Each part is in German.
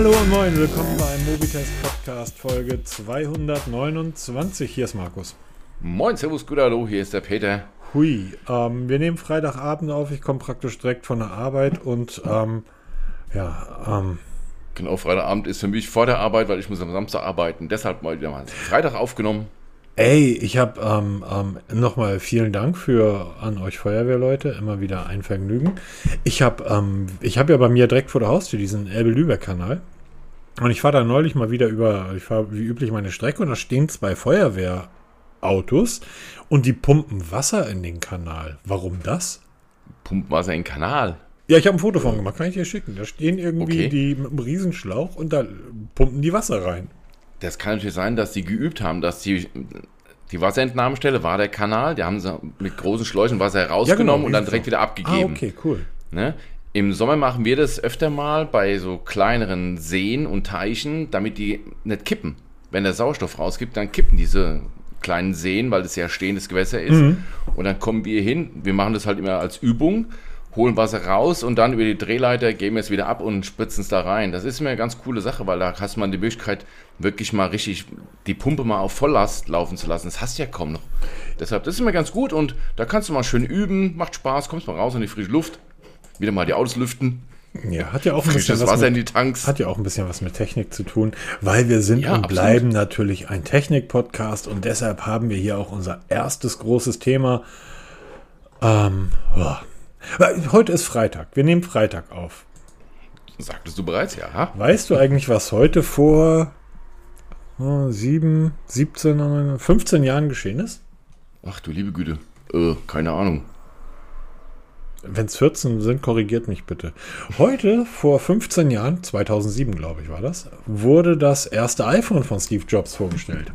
Hallo und moin, willkommen beim Mobitest Podcast Folge 229. Hier ist Markus. Moin, Servus, gut, hallo, hier ist der Peter. Hui, ähm, wir nehmen Freitagabend auf. Ich komme praktisch direkt von der Arbeit und ähm, ja, ähm, Genau, Freitagabend ist für mich vor der Arbeit, weil ich muss am Samstag arbeiten. Deshalb mal wieder mal Freitag aufgenommen. Ey, ich habe ähm, ähm, nochmal vielen Dank für an euch Feuerwehrleute, immer wieder ein Vergnügen. Ich habe ähm, ich habe ja bei mir direkt vor der Haustür diesen Elbe-Lübeck-Kanal. Und ich fahre da neulich mal wieder über, ich fahre wie üblich meine Strecke und da stehen zwei Feuerwehrautos und die pumpen Wasser in den Kanal. Warum das? Pumpt Wasser in den Kanal. Ja, ich habe ein Foto von gemacht, kann ich dir schicken. Da stehen irgendwie Okay. die mit einem Riesenschlauch und da pumpen die Wasser rein. Das kann natürlich sein, dass die geübt haben, dass die, die Wasserentnahmestelle war der Kanal. Die haben sie mit großen Schläuchen Wasser herausgenommen und dann direkt wieder Ah, abgegeben. okay, cool. Ne? Im Sommer machen wir das öfter mal bei so kleineren Seen und Teichen, damit die nicht kippen. Wenn der Sauerstoff rausgibt, dann kippen diese kleinen Seen, weil das ja stehendes Gewässer ist. Und dann kommen wir hin. Wir machen das halt immer als Übung, holen Wasser raus und dann über die Drehleiter geben wir es wieder ab und spritzen es da rein. Das ist immer eine ganz coole Sache, weil da hast man die Möglichkeit, wirklich mal richtig die Pumpe mal auf Volllast laufen zu lassen. Das hast du ja kaum noch. Deshalb, das ist immer ganz gut und da kannst du mal schön üben, macht Spaß, kommst mal raus in die frische Luft, wieder mal die Autos lüften, Ja, hat ja auch ein bisschen was Wasser in mit, die Tanks. hat ja auch ein bisschen was mit Technik zu tun, weil wir sind Ja, und absolut. bleiben natürlich ein Technik-Podcast und deshalb haben wir hier auch unser erstes großes Thema. Ähm, oh. Heute ist Freitag. Wir nehmen Freitag auf. Sagtest du bereits, ja? Weißt du eigentlich, was heute vor oh, sieben, 17, 15 Jahren geschehen ist? Ach du liebe Güte. Äh, keine Ahnung. Wenn es 14 sind, korrigiert mich bitte. Heute, vor 15 Jahren, 2007 glaube ich war das, wurde das erste iPhone von Steve Jobs vorgestellt.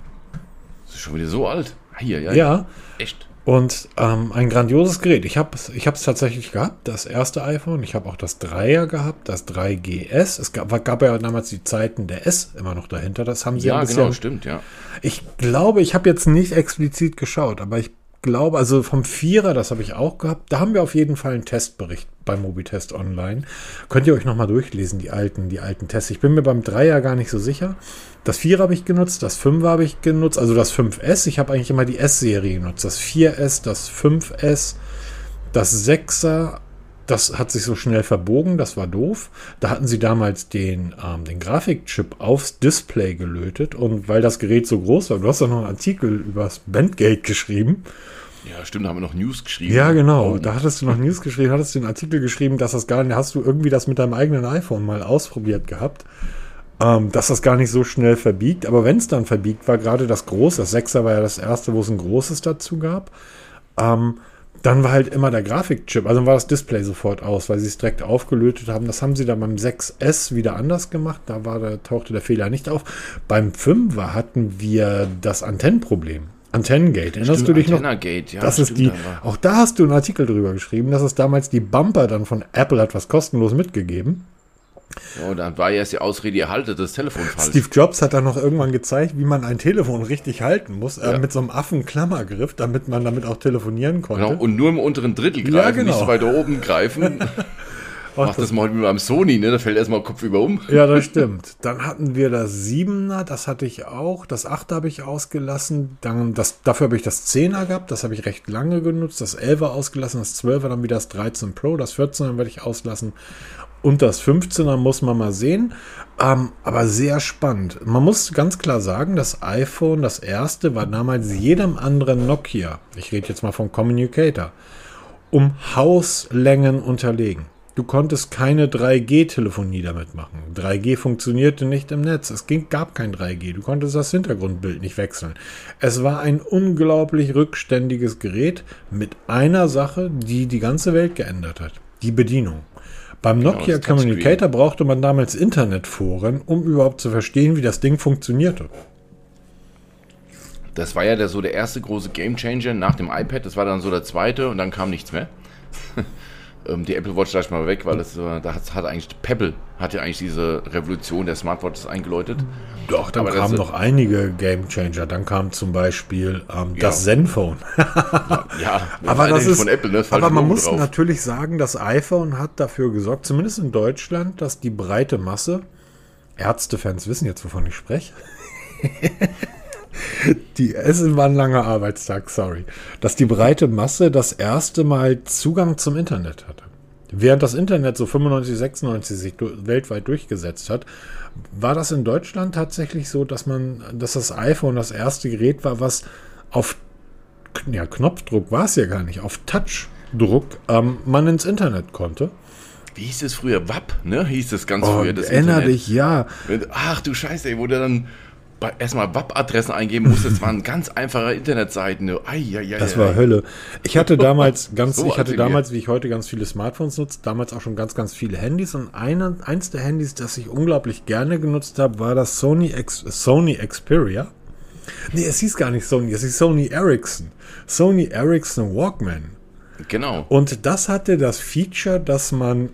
Das ist schon wieder so alt. Hier, ja. Ja, Echt? Und ähm, ein grandioses Gerät. Ich habe es ich hab's tatsächlich gehabt, das erste iPhone. Ich habe auch das 3er gehabt, das 3GS. Es gab, gab ja damals die Zeiten der S immer noch dahinter. Das haben sie Ja, bisschen genau, stimmt, ja. Ich glaube, ich habe jetzt nicht explizit geschaut, aber ich glaube, also vom Vierer, das habe ich auch gehabt, da haben wir auf jeden Fall einen Testbericht beim Mobitest Online. Könnt ihr euch nochmal durchlesen, die alten, die alten Tests. Ich bin mir beim Dreier gar nicht so sicher. Das Vierer habe ich genutzt, das Fünfer habe ich genutzt, also das 5S. Ich habe eigentlich immer die S-Serie genutzt. Das 4S, das 5S, das 6er, das hat sich so schnell verbogen, das war doof. Da hatten sie damals den, ähm, den Grafikchip aufs Display gelötet und weil das Gerät so groß war, du hast doch noch einen Artikel über das Bandgate geschrieben. Ja, stimmt, da haben wir noch News geschrieben. Ja, genau. Oh, Da hattest du noch News geschrieben, hattest du den Artikel geschrieben, dass das gar nicht, hast du irgendwie das mit deinem eigenen iPhone mal ausprobiert gehabt, ähm, dass das gar nicht so schnell verbiegt. Aber wenn es dann verbiegt war, gerade das Große, das 6er war ja das erste, wo es ein großes dazu gab, ähm, dann war halt immer der Grafikchip, also dann war das Display sofort aus, weil sie es direkt aufgelötet haben. Das haben sie dann beim 6S wieder anders gemacht. Da war, da tauchte der Fehler nicht auf. Beim 5er hatten wir das Antennenproblem. Antennengate. Erinnerst stimmt, du dich noch? Antennagate, ja, das ist die, auch da hast du einen Artikel drüber geschrieben, dass es damals die Bumper dann von Apple hat was kostenlos mitgegeben. Ja, dann war ja erst die Ausrede, ihr haltet das Telefon falsch. Steve Jobs hat dann noch irgendwann gezeigt, wie man ein Telefon richtig halten muss, äh, Ja. mit so einem Affenklammergriff, damit man damit auch telefonieren konnte. Genau, und nur im unteren Drittel greifen, Ja, genau. nicht so weiter oben greifen. Ach, Mach das mal mit meinem Sony, ne? Da fällt erstmal Kopf über um. Ja, das stimmt. Dann hatten wir das 7er, das hatte ich auch. Das 8er habe ich ausgelassen. Dann das, dafür habe ich das 10er gehabt, das habe ich recht lange genutzt. Das 11er ausgelassen, das 12er dann wieder das 13 Pro, das 14er werde ich auslassen. Und das 15er muss man mal sehen. Ähm, aber sehr spannend. Man muss ganz klar sagen, das iPhone, das erste, war damals jedem anderen Nokia, ich rede jetzt mal vom Communicator, um Hauslängen unterlegen. Du konntest keine 3G-Telefonie damit machen. 3G funktionierte nicht im Netz. Es ging, gab kein 3G. Du konntest das Hintergrundbild nicht wechseln. Es war ein unglaublich rückständiges Gerät mit einer Sache, die die ganze Welt geändert hat. Die Bedienung. Beim Nokia das Touchscreen. Communicator brauchte man damals Internetforen, um überhaupt zu verstehen, wie das Ding funktionierte. Das war ja der, so der erste große Gamechanger nach dem iPad. Das war dann so der zweite und dann kam nichts mehr. ähm, die Apple Watch lasse ich mal weg, weil das, äh, da hat, hat eigentlich Pebble hat ja eigentlich diese Revolution der Smartwatches eingeläutet. Doch, dann Aber das kamen ist- noch einige Game Changer. Dann kam zum Beispiel ähm, das Ja. Zenfone. Ja, aber das eigentlich ist, von Apple, ne? Aber man muss drauf. natürlich sagen, das iPhone hat dafür gesorgt, zumindest in Deutschland, dass die breite Masse Ärztefans wissen jetzt, wovon ich spreche. die, es war ein langer Arbeitstag, sorry. Dass die breite Masse das erste Mal Zugang zum Internet hatte. Während das Internet so 95, 96 sich weltweit durchgesetzt hat, war das in Deutschland tatsächlich so, dass man, dass das iPhone das erste Gerät war, was auf ja, Knopfdruck war es ja gar nicht, auf Touchdruck ähm, man ins Internet konnte. Wie hieß es früher? WAP, ne? Hieß das ganz oh, früher. Das erinner dich, ja. Ach du Scheiße, ey, wo du dann erstmal WAP-Adressen eingeben musste. Das waren ganz einfache Internetseiten. Ai, ai, ai, das war Hölle. Ich hatte damals ganz, so ich hatte damals, wie ich heute ganz viele Smartphones nutze, damals auch schon ganz, ganz viele Handys. Und eine, eins der Handys, das ich unglaublich gerne genutzt habe, war das Sony, Ex, Sony Xperia. Nee, es hieß gar nicht Sony, es hieß Sony Ericsson. Sony Ericsson Walkman. Genau. Und das hatte das Feature, dass man,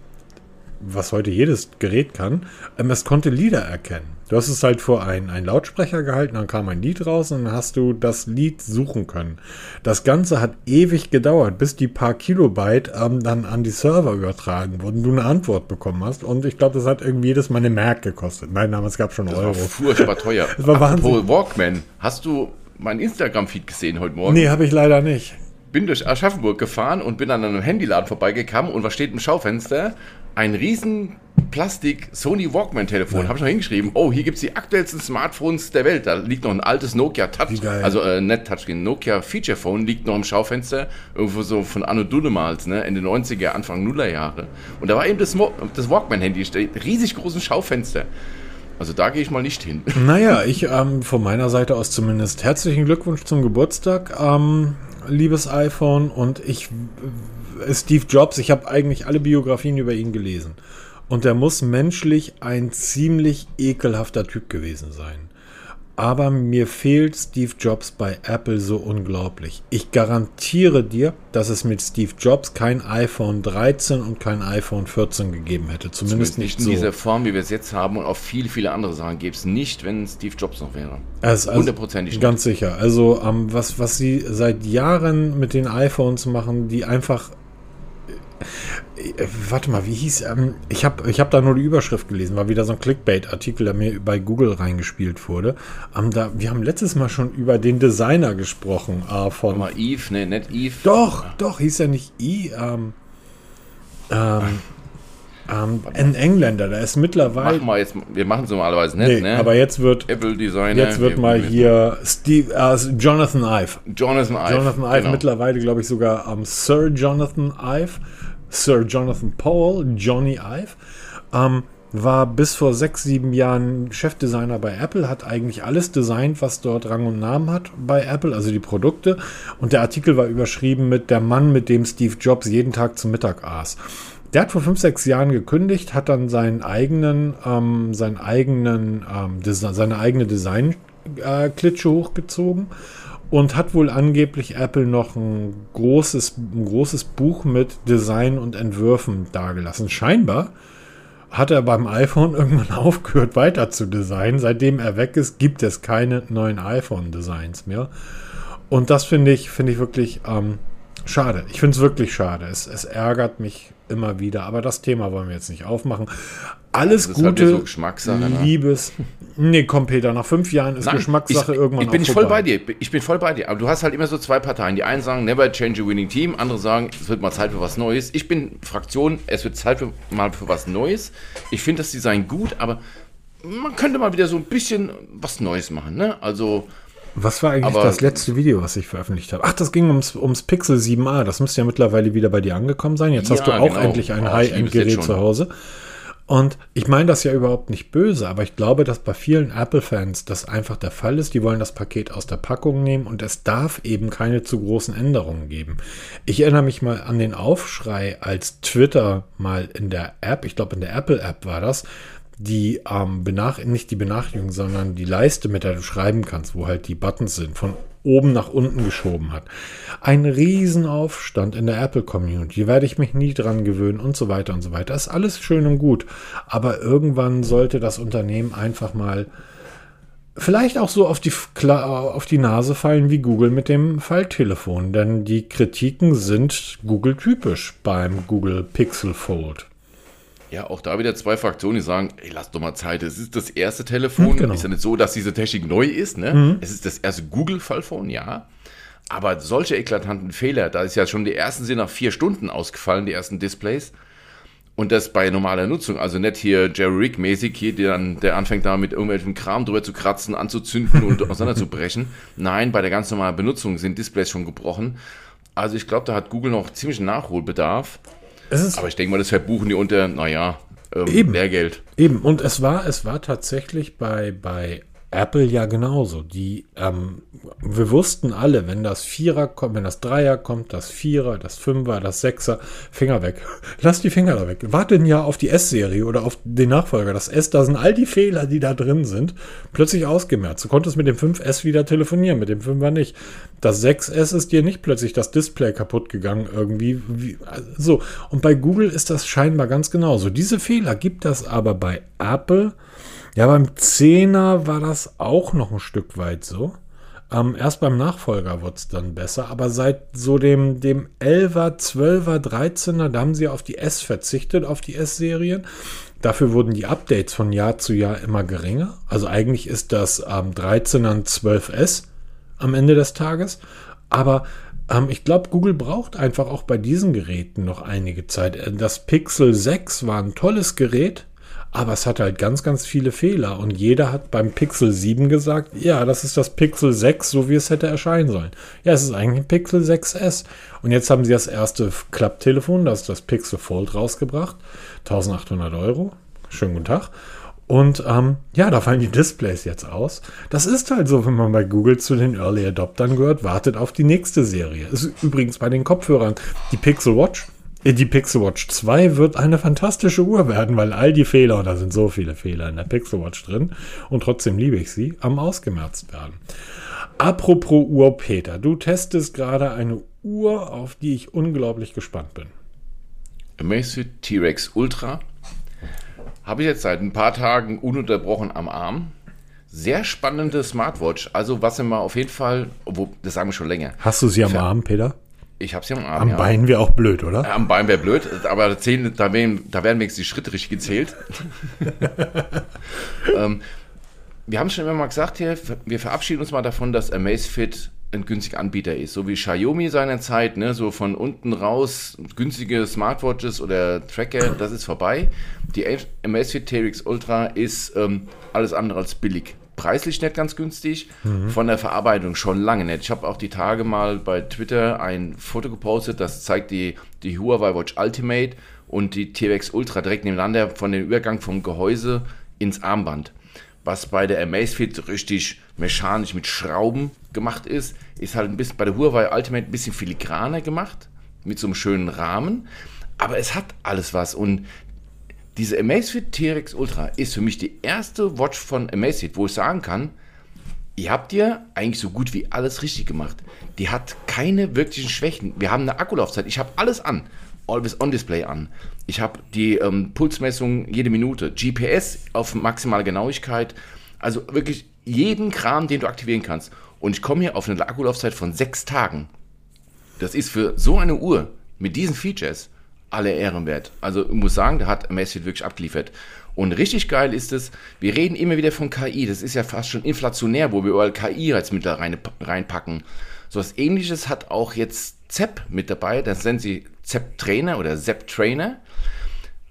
was heute jedes Gerät kann, ähm, es konnte Lieder erkennen. Du hast es halt vor einen, einen Lautsprecher gehalten, dann kam ein Lied raus und dann hast du das Lied suchen können. Das Ganze hat ewig gedauert, bis die paar Kilobyte ähm, dann an die Server übertragen wurden, du eine Antwort bekommen hast. Und ich glaube, das hat irgendwie jedes Mal eine Merk gekostet. Nein, damals gab es schon das Euro. War furchtbar teuer. das war Wahnsinn. Walkman, hast du mein Instagram-Feed gesehen heute Morgen? Nee, habe ich leider nicht bin durch Aschaffenburg gefahren und bin an einem Handyladen vorbeigekommen und was steht im Schaufenster? Ein riesen Plastik Sony Walkman Telefon. Ja. Habe ich noch hingeschrieben. Oh, hier gibt es die aktuellsten Smartphones der Welt. Da liegt noch ein altes Nokia Touch, also äh, nicht Touchscreen, Nokia Feature Phone liegt noch im Schaufenster. Irgendwo so von Anno Dunnemals, ne? Ende 90er, Anfang Nullerjahre. Und da war eben das, das Walkman Handy, riesig großen Schaufenster. Also da gehe ich mal nicht hin. Naja, ich ähm, von meiner Seite aus zumindest herzlichen Glückwunsch zum Geburtstag. Ähm, liebes iPhone. Und ich, äh, Steve Jobs, ich habe eigentlich alle Biografien über ihn gelesen. Und er muss menschlich ein ziemlich ekelhafter Typ gewesen sein aber mir fehlt Steve Jobs bei Apple so unglaublich. Ich garantiere dir, dass es mit Steve Jobs kein iPhone 13 und kein iPhone 14 gegeben hätte. Zumindest, Zumindest nicht in so. dieser Form, wie wir es jetzt haben und auch viele, viele andere Sachen gäbe es nicht, wenn Steve Jobs noch wäre. Also, Hundertprozentig. Also, ganz sicher. Also ähm, was, was sie seit Jahren mit den iPhones machen, die einfach warte mal, wie hieß, ähm, ich habe ich hab da nur die Überschrift gelesen, war wieder so ein Clickbait-Artikel, der mir bei Google reingespielt wurde. Ähm, da, wir haben letztes Mal schon über den Designer gesprochen, äh, von... Mal Eve, ne, nicht Eve. Doch, doch, hieß er nicht E, ähm, ähm, ähm, ein Engländer, der ist mittlerweile. Mach mal jetzt, wir machen es normalerweise nicht, nee, ne? Aber jetzt wird. Apple Designer. Jetzt wird mal hier Steve, äh, Jonathan Ive. Jonathan Ive. Jonathan Ive, genau. mittlerweile, glaube ich, sogar ähm, Sir Jonathan Ive. Sir Jonathan Powell, Johnny Ive, ähm, war bis vor sechs, sieben Jahren Chefdesigner bei Apple, hat eigentlich alles designt, was dort Rang und Namen hat bei Apple, also die Produkte. Und der Artikel war überschrieben mit der Mann, mit dem Steve Jobs jeden Tag zum Mittag aß. Der hat vor fünf, sechs Jahren gekündigt, hat dann seinen eigenen, ähm, seinen eigenen, ähm, seine eigene Design-Klitsche äh, hochgezogen und hat wohl angeblich Apple noch ein großes, ein großes Buch mit Design und Entwürfen dargelassen. Scheinbar hat er beim iPhone irgendwann aufgehört weiter zu designen. Seitdem er weg ist, gibt es keine neuen iPhone-Designs mehr. Und das finde ich, finde ich wirklich ähm, schade. Ich finde es wirklich schade. Es, es ärgert mich immer wieder. Aber das Thema wollen wir jetzt nicht aufmachen. Alles das Gute, so Geschmackssache, ne? Liebes. Nee, komm, Peter, nach fünf Jahren ist Nein, Geschmackssache ich, irgendwann ich bin voll bei dir. Ich bin voll bei dir. Aber du hast halt immer so zwei Parteien. Die einen sagen, never change a winning team. Andere sagen, es wird mal Zeit für was Neues. Ich bin Fraktion, es wird Zeit für, mal für was Neues. Ich finde das Design gut, aber man könnte mal wieder so ein bisschen was Neues machen. Ne? Also was war eigentlich Aber das letzte Video, was ich veröffentlicht habe? Ach, das ging ums, ums Pixel 7a. Das müsste ja mittlerweile wieder bei dir angekommen sein. Jetzt ja, hast du auch genau. endlich ein oh, High-End-Gerät zu Hause. Und ich meine das ja überhaupt nicht böse, aber ich glaube, dass bei vielen Apple-Fans das einfach der Fall ist. Die wollen das Paket aus der Packung nehmen und es darf eben keine zu großen Änderungen geben. Ich erinnere mich mal an den Aufschrei, als Twitter mal in der App, ich glaube in der Apple-App war das, die ähm, benach nicht die Benachrichtigung, sondern die Leiste, mit der du schreiben kannst, wo halt die Buttons sind, von oben nach unten geschoben hat. Ein Riesenaufstand in der Apple Community, werde ich mich nie dran gewöhnen und so weiter und so weiter. Ist alles schön und gut, aber irgendwann sollte das Unternehmen einfach mal vielleicht auch so auf die, auf die Nase fallen wie Google mit dem Falltelefon, denn die Kritiken sind Google typisch beim Google Pixel Fold. Ja, auch da wieder zwei Fraktionen, die sagen, ey, lass doch mal Zeit, es ist das erste Telefon. Mhm, genau. Ist ja nicht so, dass diese Technik neu ist, ne? Es ist das erste Google-Fallphone, ja. Aber solche eklatanten Fehler, da ist ja schon die ersten sind nach vier Stunden ausgefallen, die ersten Displays. Und das bei normaler Nutzung, also nicht hier Jerry Rick mäßig, hier, der, dann, der anfängt da mit irgendwelchem Kram drüber zu kratzen, anzuzünden und auseinanderzubrechen. Nein, bei der ganz normalen Benutzung sind Displays schon gebrochen. Also ich glaube, da hat Google noch ziemlich Nachholbedarf. Es ist Aber ich denke mal, das verbuchen die unter, naja, ähm, Eben. Lehrgeld. Eben, und es war, es war tatsächlich bei, bei Apple ja genauso. Die, ähm, wir wussten alle, wenn das Vierer kommt, wenn das Dreier kommt, das Vierer, das Fünfer, das Sechser, Finger weg. Lass die Finger da weg. Warte ein Jahr auf die S-Serie oder auf den Nachfolger. Das S, da sind all die Fehler, die da drin sind, plötzlich ausgemerzt. Du konntest mit dem 5S wieder telefonieren, mit dem 5er nicht. Das 6S ist dir nicht plötzlich das Display kaputt gegangen irgendwie. Wie, so. Und bei Google ist das scheinbar ganz genauso. Diese Fehler gibt das aber bei Apple ja, beim 10er war das auch noch ein Stück weit so. Ähm, erst beim Nachfolger wurde es dann besser, aber seit so dem, dem 11er, 12er, 13er, da haben sie auf die S verzichtet, auf die S-Serien. Dafür wurden die Updates von Jahr zu Jahr immer geringer. Also eigentlich ist das ähm, 13er ein 12S am Ende des Tages. Aber ähm, ich glaube, Google braucht einfach auch bei diesen Geräten noch einige Zeit. Äh, Das Pixel 6 war ein tolles Gerät. Aber es hat halt ganz, ganz viele Fehler. Und jeder hat beim Pixel 7 gesagt, ja, das ist das Pixel 6, so wie es hätte erscheinen sollen. Ja, es ist eigentlich ein Pixel 6S. Und jetzt haben sie das erste Klapptelefon, das ist das Pixel Fold rausgebracht. 1800 Euro. Schönen guten Tag. Und ähm, ja, da fallen die Displays jetzt aus. Das ist halt so, wenn man bei Google zu den Early Adoptern gehört, wartet auf die nächste Serie. Ist übrigens bei den Kopfhörern. Die Pixel Watch die Pixel Watch 2 wird eine fantastische Uhr werden, weil all die Fehler, und da sind so viele Fehler in der Pixel Watch drin, und trotzdem liebe ich sie, am ausgemerzt werden. Apropos Uhr, Peter, du testest gerade eine Uhr, auf die ich unglaublich gespannt bin. Amazfit T-Rex Ultra habe ich jetzt seit ein paar Tagen ununterbrochen am Arm. Sehr spannende Smartwatch. Also was mal auf jeden Fall, obwohl, das sagen wir schon länger. Hast du sie am Arm, Peter? Ich habe sie am Arm. Am ja. Bein wäre auch blöd, oder? Am Bein wäre blöd, aber da, zählen, da, werden, da werden wenigstens die Schritte richtig gezählt. ähm, wir haben schon immer mal gesagt hier, wir verabschieden uns mal davon, dass Amazfit ein günstiger Anbieter ist. So wie Xiaomi seinerzeit, ne, so von unten raus günstige Smartwatches oder Tracker, das ist vorbei. Die Amazfit TRX Ultra ist ähm, alles andere als billig. Preislich nicht ganz günstig, von der Verarbeitung schon lange nicht. Ich habe auch die Tage mal bei Twitter ein Foto gepostet, das zeigt die, die Huawei Watch Ultimate und die TRX Ultra direkt nebeneinander von dem Übergang vom Gehäuse ins Armband. Was bei der Amazfit richtig mechanisch mit Schrauben gemacht ist, ist halt ein bisschen bei der Huawei Ultimate ein bisschen filigraner gemacht, mit so einem schönen Rahmen. Aber es hat alles was. Und diese Amazfit T-Rex Ultra ist für mich die erste Watch von Amazfit, wo ich sagen kann, ihr habt ihr eigentlich so gut wie alles richtig gemacht. Die hat keine wirklichen Schwächen. Wir haben eine Akkulaufzeit. Ich habe alles an. Always on Display an. Ich habe die ähm, Pulsmessung jede Minute. GPS auf maximale Genauigkeit. Also wirklich jeden Kram, den du aktivieren kannst. Und ich komme hier auf eine Akkulaufzeit von sechs Tagen. Das ist für so eine Uhr mit diesen Features alle Ehren wert. Also ich muss sagen, da hat Amazfit wirklich abgeliefert. Und richtig geil ist es, wir reden immer wieder von KI, das ist ja fast schon inflationär, wo wir überall KI als Mittel rein, reinpacken. So was ähnliches hat auch jetzt ZEP mit dabei, das nennen sie ZEP Trainer oder ZEP Trainer.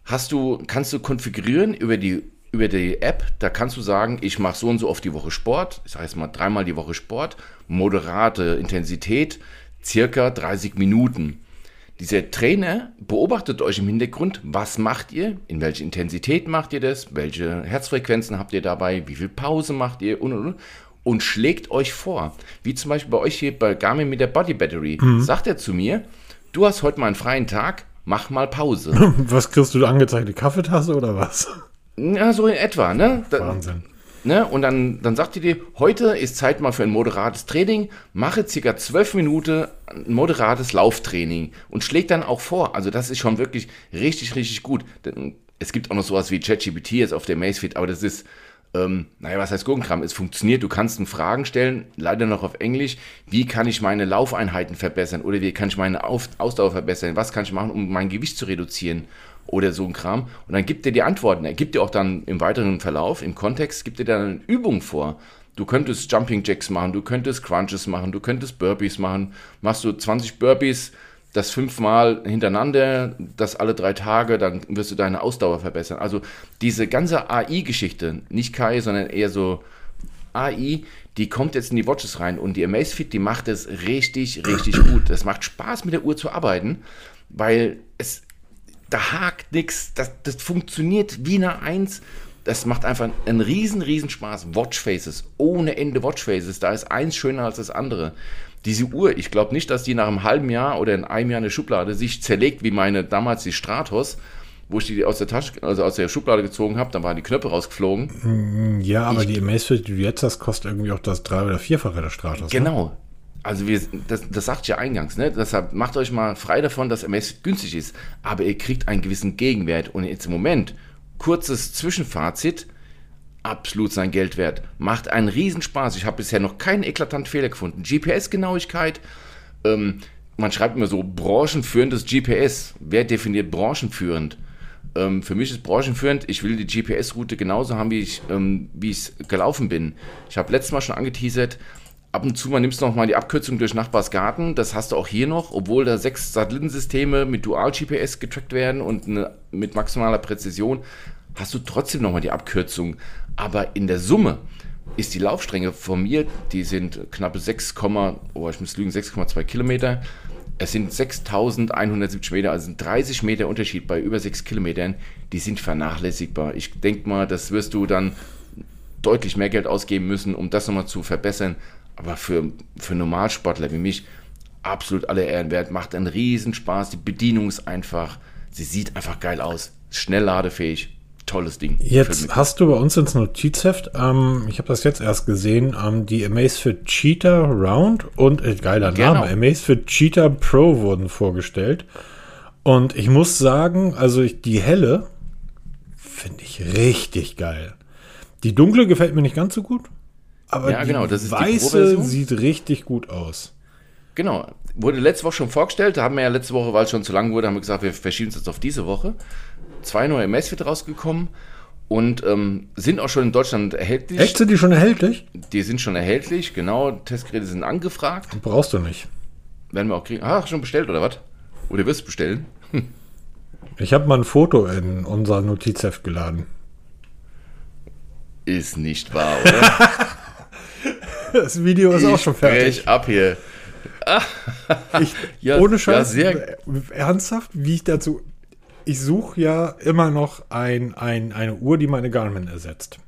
Hast du, kannst du konfigurieren über die, über die App, da kannst du sagen, ich mache so und so oft die Woche Sport, ich sage jetzt mal dreimal die Woche Sport, moderate Intensität, circa 30 Minuten. Dieser Trainer beobachtet euch im Hintergrund, was macht ihr, in welcher Intensität macht ihr das, welche Herzfrequenzen habt ihr dabei, wie viel Pause macht ihr und, und, und, und schlägt euch vor. Wie zum Beispiel bei euch hier bei Garmin mit der Body Battery. Sagt er zu mir, du hast heute mal einen freien Tag, mach mal Pause. Was kriegst du da angezeigt? Die Kaffeetasse oder was? ja, so in etwa, ne? Wahnsinn. Ne? Und dann, dann sagt ihr dir, heute ist Zeit mal für ein moderates Training, mache circa zwölf Minuten ein moderates Lauftraining und schlägt dann auch vor. Also das ist schon wirklich richtig, richtig gut. Es gibt auch noch sowas wie ChatGPT jetzt auf der Macefit, aber das ist ähm, naja, was heißt Gurkenkram? Es funktioniert, du kannst einen Fragen stellen, leider noch auf Englisch. Wie kann ich meine Laufeinheiten verbessern? Oder wie kann ich meine auf Ausdauer verbessern? Was kann ich machen, um mein Gewicht zu reduzieren? Oder so ein Kram. Und dann gibt er die Antworten. Er gibt dir auch dann im weiteren Verlauf, im Kontext, gibt er dann Übungen vor. Du könntest Jumping Jacks machen, du könntest Crunches machen, du könntest Burpees machen. Machst du 20 Burpees, das fünfmal hintereinander, das alle drei Tage, dann wirst du deine Ausdauer verbessern. Also diese ganze AI-Geschichte, nicht KI, sondern eher so AI, die kommt jetzt in die Watches rein und die Amazfit, die macht es richtig, richtig gut. Es macht Spaß, mit der Uhr zu arbeiten, weil da hakt nichts, das, das funktioniert wie eine Eins. Das macht einfach einen riesen, riesen Spaß. Watchfaces, ohne Ende Watchfaces. Da ist eins schöner als das andere diese Uhr, ich glaube nicht, dass die nach einem halben Jahr oder in einem Jahr eine Schublade sich zerlegt, wie meine damals die Stratos, wo ich die aus der Tasche, also aus der Schublade gezogen habe, dann waren die Knöpfe rausgeflogen. Mm, ja, aber ich, die Amazfit, die du jetzt hast, kostet irgendwie auch das drei- oder vierfache der Stratos. Ne? Genau. Ne? Also wir, das, das sagt ja eingangs, ne? Deshalb macht euch mal frei davon, dass Amazfit günstig ist. Aber ihr kriegt einen gewissen Gegenwert. Und jetzt im Moment, kurzes Zwischenfazit, absolut sein Geld wert. Macht einen Riesenspaß. Ich habe bisher noch keinen eklatanten Fehler gefunden. GPS-Genauigkeit, ähm, man schreibt immer so branchenführendes GPS. Wer definiert branchenführend? Ähm, für mich ist branchenführend, ich will die GPS-Route genauso haben, wie ich ähm, es gelaufen bin. Ich habe letztes Mal schon angeteasert, ab und zu mal nimmst du noch mal die Abkürzung durch Nachbarsgarten. Das hast du auch hier noch, obwohl da sechs Satellitensysteme mit Dual-GPS getrackt werden und eine, mit maximaler Präzision, hast du trotzdem noch mal die Abkürzung aber in der Summe ist die Laufstränge von mir, die sind knappe 6, oh, ich muss lügen, 6,2 Kilometer. Es sind 6170 Meter, also 30 Meter Unterschied bei über 6 Kilometern. Die sind vernachlässigbar. Ich denke mal, das wirst du dann deutlich mehr Geld ausgeben müssen, um das nochmal zu verbessern. Aber für, für Normalsportler wie mich absolut alle Ehren wert. Macht einen Riesenspaß. Die Bedienung ist einfach. Sie sieht einfach geil aus. Schnell ladefähig tolles Ding. Jetzt hast du bei uns ins Notizheft, ähm, ich habe das jetzt erst gesehen, ähm, die Amazfit Cheetah Round und, äh, geiler genau. Name, Amazfit Cheetah Pro wurden vorgestellt. Und ich muss sagen, also ich, die helle finde ich richtig geil. Die dunkle gefällt mir nicht ganz so gut, aber ja, die genau, das weiße die sieht richtig gut aus. Genau, wurde letzte Woche schon vorgestellt, da haben wir ja letzte Woche, weil es schon zu lang wurde, haben wir gesagt, wir verschieben es jetzt auf diese Woche zwei neue Messfit rausgekommen und ähm, sind auch schon in Deutschland erhältlich. Echt, sind die schon erhältlich? Die sind schon erhältlich, genau. Testgeräte sind angefragt. Brauchst du nicht. Werden wir auch kriegen. Ah, schon bestellt oder was? Oder wirst du bestellen? Hm. Ich habe mal ein Foto in unser Notizheft geladen. Ist nicht wahr, oder? das Video ist ich auch schon fertig. Ich ab hier. ich, ja, ohne Scheiß, ja, sehr ernsthaft, wie ich dazu ich suche ja immer noch ein, ein, eine Uhr, die meine Garmin ersetzt.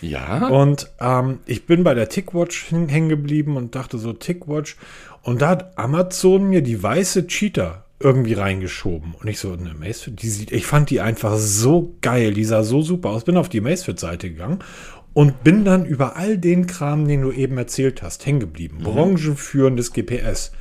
Ja. Und ähm, ich bin bei der Tickwatch hängen geblieben und dachte so, Tickwatch. Und da hat Amazon mir die weiße Cheetah irgendwie reingeschoben. Und ich so, eine Macefit, die sieht, ich fand die einfach so geil, die sah so super aus. Bin auf die Macefit-Seite gegangen und bin dann über all den Kram, den du eben erzählt hast, hängen geblieben. Mhm. Branchenführendes GPS.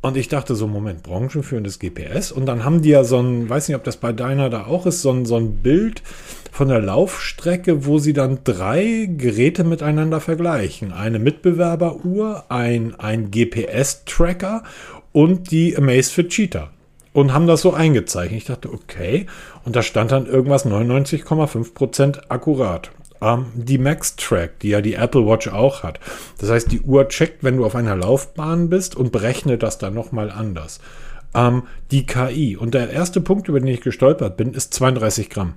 Und ich dachte so, Moment, branchenführendes GPS. Und dann haben die ja so ein, weiß nicht, ob das bei deiner da auch ist, so ein, so ein Bild von der Laufstrecke, wo sie dann drei Geräte miteinander vergleichen. Eine Mitbewerberuhr, ein, ein GPS-Tracker und die Amazfit Cheetah. Und haben das so eingezeichnet. Ich dachte, okay. Und da stand dann irgendwas 99,5% akkurat ähm, die Max-Track, die ja die Apple Watch auch hat. Das heißt, die Uhr checkt, wenn du auf einer Laufbahn bist und berechnet das dann nochmal anders. Ähm, die KI. Und der erste Punkt, über den ich gestolpert bin, ist 32 Gramm.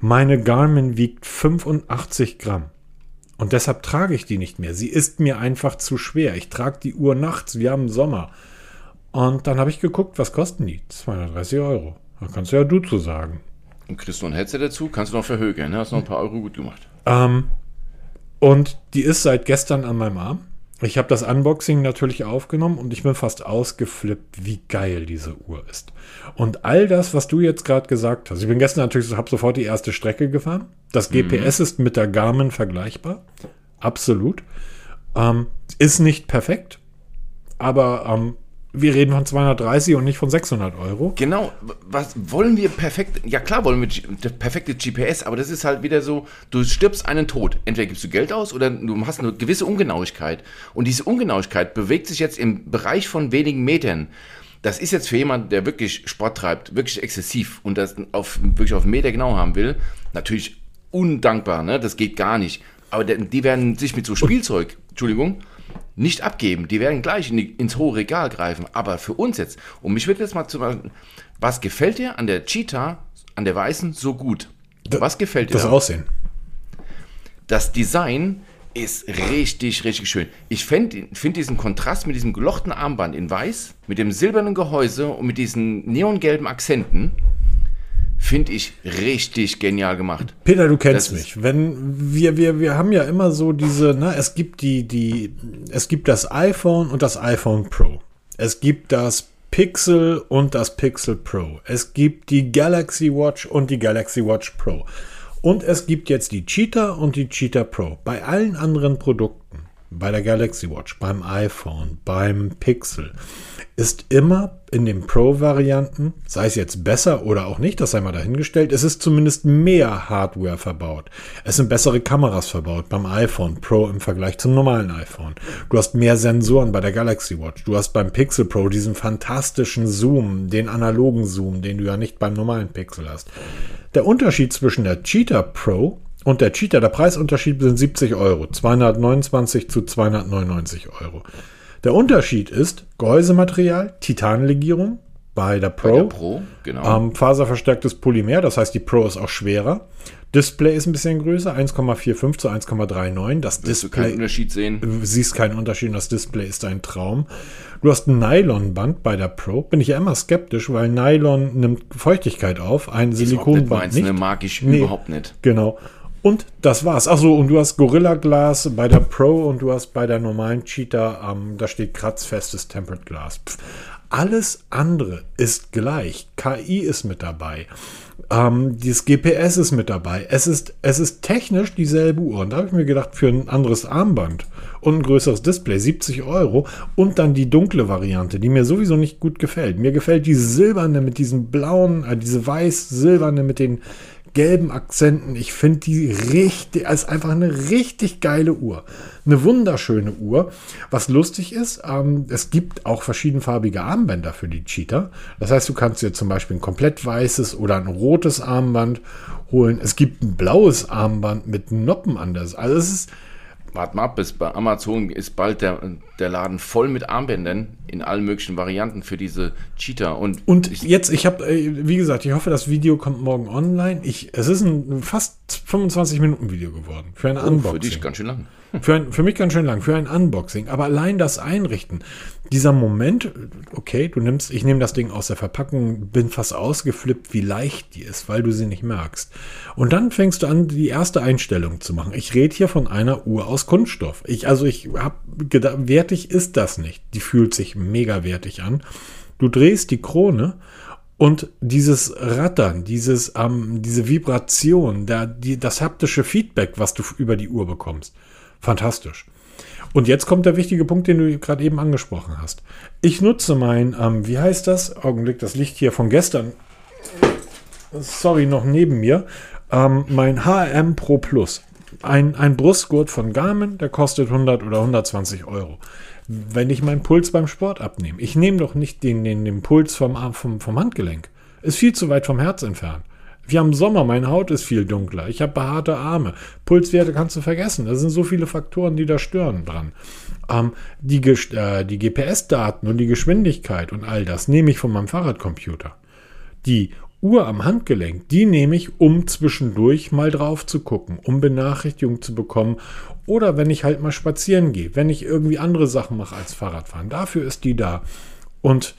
Meine Garmin wiegt 85 Gramm. Und deshalb trage ich die nicht mehr. Sie ist mir einfach zu schwer. Ich trage die Uhr nachts. Wir haben Sommer. Und dann habe ich geguckt, was kosten die? 230 Euro. Da kannst du ja du zu sagen. Und kriegst du ein Headset dazu, kannst du noch verhökern, ne? Hast noch ein paar Euro gut gemacht. Ähm, und die ist seit gestern an meinem Arm. Ich habe das Unboxing natürlich aufgenommen und ich bin fast ausgeflippt, wie geil diese Uhr ist. Und all das, was du jetzt gerade gesagt hast, ich bin gestern natürlich, habe sofort die erste Strecke gefahren. Das GPS mhm. ist mit der Garmin vergleichbar. Absolut. Ähm, ist nicht perfekt, aber ähm, wir reden von 230 und nicht von 600 Euro. Genau, was wollen wir perfekt? Ja klar wollen wir G- das perfekte GPS, aber das ist halt wieder so, du stirbst einen Tod. Entweder gibst du Geld aus oder du hast eine gewisse Ungenauigkeit. Und diese Ungenauigkeit bewegt sich jetzt im Bereich von wenigen Metern. Das ist jetzt für jemanden, der wirklich Sport treibt, wirklich exzessiv und das auf, wirklich auf einen Meter genau haben will, natürlich undankbar, ne? Das geht gar nicht. Aber die werden sich mit so Spielzeug, Entschuldigung, nicht abgeben. Die werden gleich in die, ins hohe Regal greifen. Aber für uns jetzt, und mich würde jetzt mal zu was gefällt dir an der Cheetah, an der weißen, so gut? Was gefällt dir? Das da? Aussehen. das Design ist richtig, richtig schön. Ich finde find diesen Kontrast mit diesem gelochten Armband in weiß, mit dem silbernen Gehäuse und mit diesen neongelben Akzenten, finde ich richtig genial gemacht. Peter, du kennst Das mich. Wenn wir, wir, wir haben ja immer so diese, ne, es gibt die, die, es gibt das iPhone und das iPhone Pro. Es gibt das Pixel und das Pixel Pro. Es gibt die Galaxy Watch und die Galaxy Watch Pro. Und es gibt jetzt die Cheetah und die Cheetah Pro. Bei allen anderen Produkten, bei der Galaxy Watch, beim iPhone, beim Pixel, ist immer in den Pro-Varianten, sei es jetzt besser oder auch nicht, das sei mal dahingestellt, es ist zumindest mehr Hardware verbaut. Es sind bessere Kameras verbaut beim iPhone Pro im Vergleich zum normalen iPhone. Du hast mehr Sensoren bei der Galaxy Watch. Du hast beim Pixel Pro diesen fantastischen Zoom, den analogen Zoom, den du ja nicht beim normalen Pixel hast. Der Unterschied zwischen der Cheetah Pro und der Cheetah, der Preisunterschied sind 70 Euro. 229 zu 299 Euro. Der Unterschied ist Gehäusematerial, Titanlegierung bei der Pro. Bei der Pro, genau. Ähm, faserverstärktes Polymer, das heißt, die Pro ist auch schwerer. Display ist ein bisschen größer, 1,45 zu 1,39. Das Wirst du keinen Display, Unterschied sehen. du siehst keinen Unterschied, das Display ist ein Traum. Du hast ein Nylonband bei der Pro. Bin ich ja immer skeptisch, weil Nylon nimmt Feuchtigkeit auf, ein Silikonband nicht. ne? Mag ich Nee. überhaupt nicht. Genau. Und das war's. Achso, und du hast Gorilla Glas bei der Pro und du hast bei der normalen Cheetah, ähm, da steht kratzfestes Tempered Glass. Pff. Alles andere ist gleich. KI ist mit dabei. Ähm, dieses GPS ist mit dabei. Es ist, es ist technisch dieselbe Uhr. Und da habe ich mir gedacht, für ein anderes Armband und ein größeres Display, 70 Euro. Und dann die dunkle Variante, die mir sowieso nicht gut gefällt. Mir gefällt die silberne mit diesen blauen, äh, diese weiß-silberne mit den gelben Akzenten. Ich finde die richtig, ist einfach eine richtig geile Uhr. Eine wunderschöne Uhr. Was lustig ist, ähm, es gibt auch verschiedenfarbige Armbänder für die Cheetah. Das heißt, du kannst dir zum Beispiel ein komplett weißes oder ein rotes Armband holen. Es gibt ein blaues Armband mit Noppen anders. Also es ist, Wart mal ab, bis bei Amazon ist bald der, der Laden voll mit Armbändern in allen möglichen Varianten für diese Cheetah. Und, Und ich, jetzt, ich habe, wie gesagt, ich hoffe, das Video kommt morgen online. Ich, es ist ein fast 25 Minuten Video geworden für ein oh, Unboxing. für dich ganz schön lang. Für, ein, für mich ganz schön lang, für ein Unboxing. Aber allein das Einrichten, dieser Moment, okay, du nimmst, ich nehme das Ding aus der Verpackung, bin fast ausgeflippt, wie leicht die ist, weil du sie nicht merkst. Und dann fängst du an, die erste Einstellung zu machen. Ich rede hier von einer Uhr aus Kunststoff. Ich, also ich habe gedacht, wertig ist das nicht. Die fühlt sich mega wertig an. Du drehst die Krone und dieses Rattern, dieses, ähm, diese Vibration, da, die, das haptische Feedback, was du über die Uhr bekommst, fantastisch. Und jetzt kommt der wichtige Punkt, den du gerade eben angesprochen hast. Ich nutze mein, ähm, wie heißt das? Augenblick, das Licht hier von gestern. Sorry, noch neben mir. Ähm, mein HM Pro Plus. Ein, ein Brustgurt von Garmin, der kostet 100 oder 120 Euro. Wenn ich meinen Puls beim Sport abnehme, ich nehme doch nicht den, den, den Puls vom, vom, vom Handgelenk. Ist viel zu weit vom Herz entfernt. Wir haben Sommer, meine Haut ist viel dunkler, ich habe behaarte Arme. Pulswerte kannst du vergessen. Da sind so viele Faktoren, die da stören dran. Ähm, die äh, die GPS-Daten und die Geschwindigkeit und all das nehme ich von meinem Fahrradcomputer. Die Uhr am Handgelenk, die nehme ich, um zwischendurch mal drauf zu gucken, um Benachrichtigungen zu bekommen oder wenn ich halt mal spazieren gehe, wenn ich irgendwie andere Sachen mache als Fahrradfahren. Dafür ist die da. Und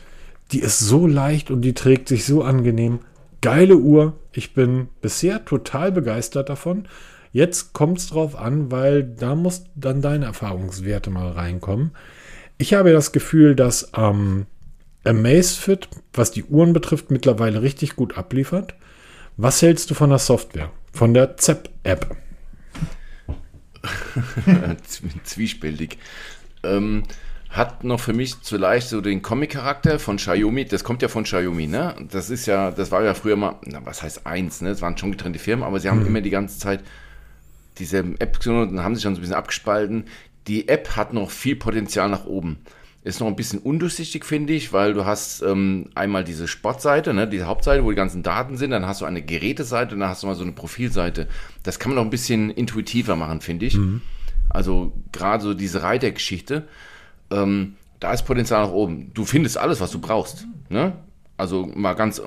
die ist so leicht und die trägt sich so angenehm. Geile Uhr. Ich bin bisher total begeistert davon. Jetzt kommt es drauf an, weil da muss dann deine Erfahrungswerte mal reinkommen. Ich habe das Gefühl, dass ähm, Amazfit, was die Uhren betrifft, mittlerweile richtig gut abliefert. Was hältst du von der Software? Von der ZEP-App? Zwiespältig. Ähm, hat noch für mich vielleicht so den Comic-Charakter von Xiaomi. Das kommt ja von Xiaomi, ne? Das ist ja, das war ja früher mal, na, was heißt eins, ne? Es waren schon getrennte Firmen, aber sie haben mhm. immer die ganze Zeit diese App genommen und haben sich dann so ein bisschen abgespalten. Die App hat noch viel Potenzial nach oben. Ist noch ein bisschen undurchsichtig, finde ich, weil du hast ähm, einmal diese Sportseite, ne, diese Hauptseite, wo die ganzen Daten sind, dann hast du eine Geräteseite und dann hast du mal so eine Profilseite. Das kann man noch ein bisschen intuitiver machen, finde ich. Mhm. Also gerade so diese Reitergeschichte, ähm, da ist Potenzial nach oben. Du findest alles, was du brauchst. Ne? Also mal ganz,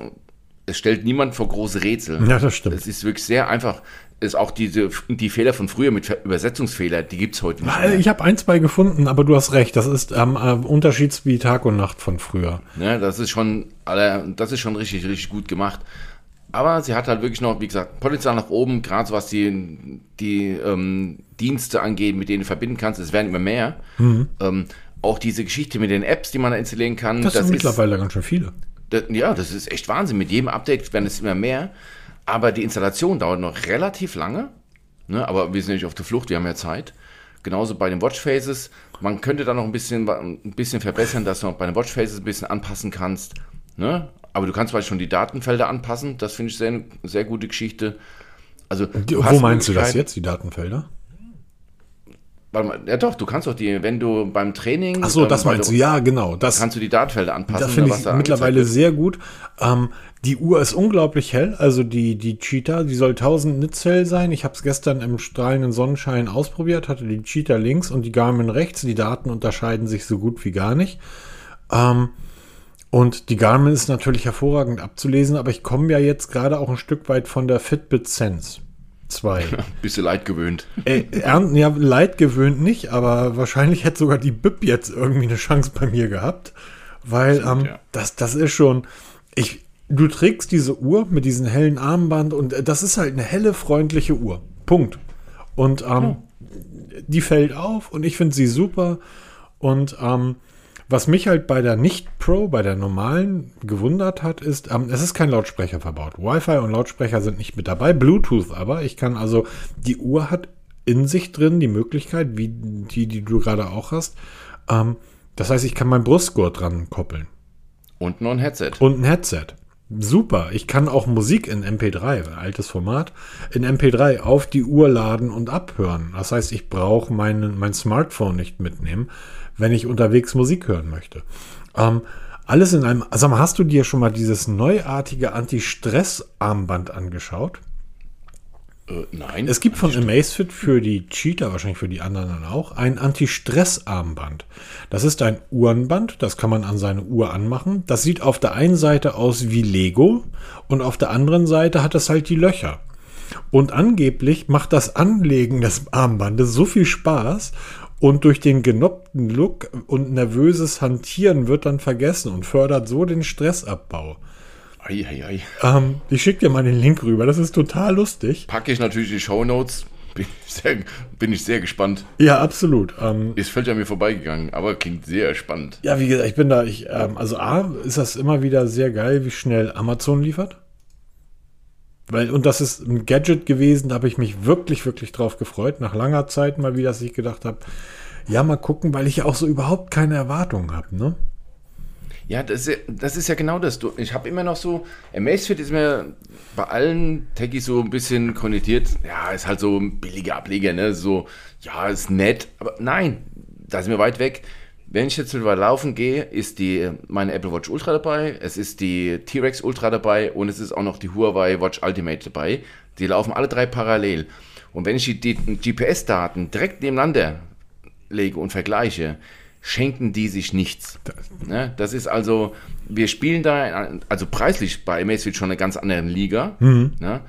es stellt niemand vor große Rätsel. Ja, das stimmt. Es ist wirklich sehr einfach ist auch diese, die Fehler von früher mit Übersetzungsfehler, die gibt es heute nicht mehr. Ich habe ein, zwei gefunden, aber du hast recht, das ist ähm, äh, Unterschied wie Tag und Nacht von früher. Ja, das ist schon, das ist schon richtig, richtig gut gemacht. Aber sie hat halt wirklich noch, wie gesagt, Potenzial nach oben, gerade so was die, die ähm, Dienste angeht, mit denen du verbinden kannst. Es werden immer mehr. Mhm. Ähm, auch diese Geschichte mit den Apps, die man da installieren kann. Das, das sind mittlerweile ganz schön viele. Das, ja, das ist echt Wahnsinn. Mit jedem Update werden es immer mehr. Aber die Installation dauert noch relativ lange. Ne? Aber wir sind nicht auf der Flucht, wir haben ja Zeit. Genauso bei den Watchfaces. Man könnte da noch ein bisschen, ein bisschen verbessern, dass du bei den Watchfaces ein bisschen anpassen kannst. Ne? Aber du kannst vielleicht schon die Datenfelder anpassen. Das finde ich sehr, sehr gute Geschichte. Also, Wo meinst du das jetzt, die Datenfelder? Ja doch, du kannst doch die, wenn du beim Training. Ach so, das ähm, meinst du, ja, genau. Das kannst du die Datenfelder anpassen. Das finde ich da mittlerweile sehr gut. Ähm, die Uhr ist unglaublich hell, also die, die Cheetah, die soll 1000 Nits hell sein. Ich habe es gestern im strahlenden Sonnenschein ausprobiert, hatte die Cheetah links und die Garmin rechts. Die Daten unterscheiden sich so gut wie gar nicht. Ähm, und die Garmin ist natürlich hervorragend abzulesen, aber ich komme ja jetzt gerade auch ein Stück weit von der Fitbit Sense. 2. Bisschen leid gewöhnt. Äh, ja, leid gewöhnt nicht, aber wahrscheinlich hätte sogar die BIP jetzt irgendwie eine Chance bei mir gehabt. Weil Stimmt, ähm, ja. das, das ist schon. Ich, du trägst diese Uhr mit diesem hellen Armband und äh, das ist halt eine helle, freundliche Uhr. Punkt. Und ähm, oh. die fällt auf und ich finde sie super. Und ähm, was mich halt bei der Nicht-Pro, bei der normalen gewundert hat, ist, ähm, es ist kein Lautsprecher verbaut. Wi-Fi und Lautsprecher sind nicht mit dabei, Bluetooth aber. Ich kann also, die Uhr hat in sich drin die Möglichkeit, wie die, die du gerade auch hast. Ähm, das heißt, ich kann mein Brustgurt dran koppeln. Und noch ein Headset. Und ein Headset. Super. Ich kann auch Musik in MP3, altes Format, in MP3 auf die Uhr laden und abhören. Das heißt, ich brauche mein, mein Smartphone nicht mitnehmen wenn ich unterwegs Musik hören möchte. Ähm, alles in einem. Also hast du dir schon mal dieses neuartige Anti-Stress-Armband angeschaut? Äh, nein. Es gibt von Amazfit für die Cheater, wahrscheinlich für die anderen dann auch, ein Anti-Stress-Armband. Das ist ein Uhrenband, das kann man an seine Uhr anmachen. Das sieht auf der einen Seite aus wie Lego und auf der anderen Seite hat es halt die Löcher. Und angeblich macht das Anlegen des Armbandes so viel Spaß und durch den genoppten Look und nervöses Hantieren wird dann vergessen und fördert so den Stressabbau. Ei, ei, ei. Ähm, ich schicke dir mal den Link rüber, das ist total lustig. Packe ich natürlich die Show Notes. Bin, bin ich sehr gespannt. Ja, absolut. Ähm, ist völlig an mir vorbeigegangen, aber klingt sehr spannend. Ja, wie gesagt, ich bin da, ich, ähm, also A, ist das immer wieder sehr geil, wie schnell Amazon liefert. Weil, und das ist ein Gadget gewesen, da habe ich mich wirklich, wirklich drauf gefreut. Nach langer Zeit mal wieder, dass ich gedacht habe, ja, mal gucken, weil ich ja auch so überhaupt keine Erwartungen habe, ne? Ja, das ist, das ist ja genau das. Ich habe immer noch so, Amazfit ist mir bei allen Techies so ein bisschen konnotiert, ja, ist halt so ein billiger Ableger, ne? So, ja, ist nett, aber nein, da sind wir weit weg. Wenn ich jetzt über Laufen gehe, ist die meine Apple Watch Ultra dabei, es ist die T-Rex Ultra dabei und es ist auch noch die Huawei Watch Ultimate dabei. Die laufen alle drei parallel. Und wenn ich die, die GPS-Daten direkt nebeneinander lege und vergleiche, schenken die sich nichts. Ne? Das ist also, wir spielen da, also preislich bei Amazfit schon eine ganz andere Liga, mhm. ne?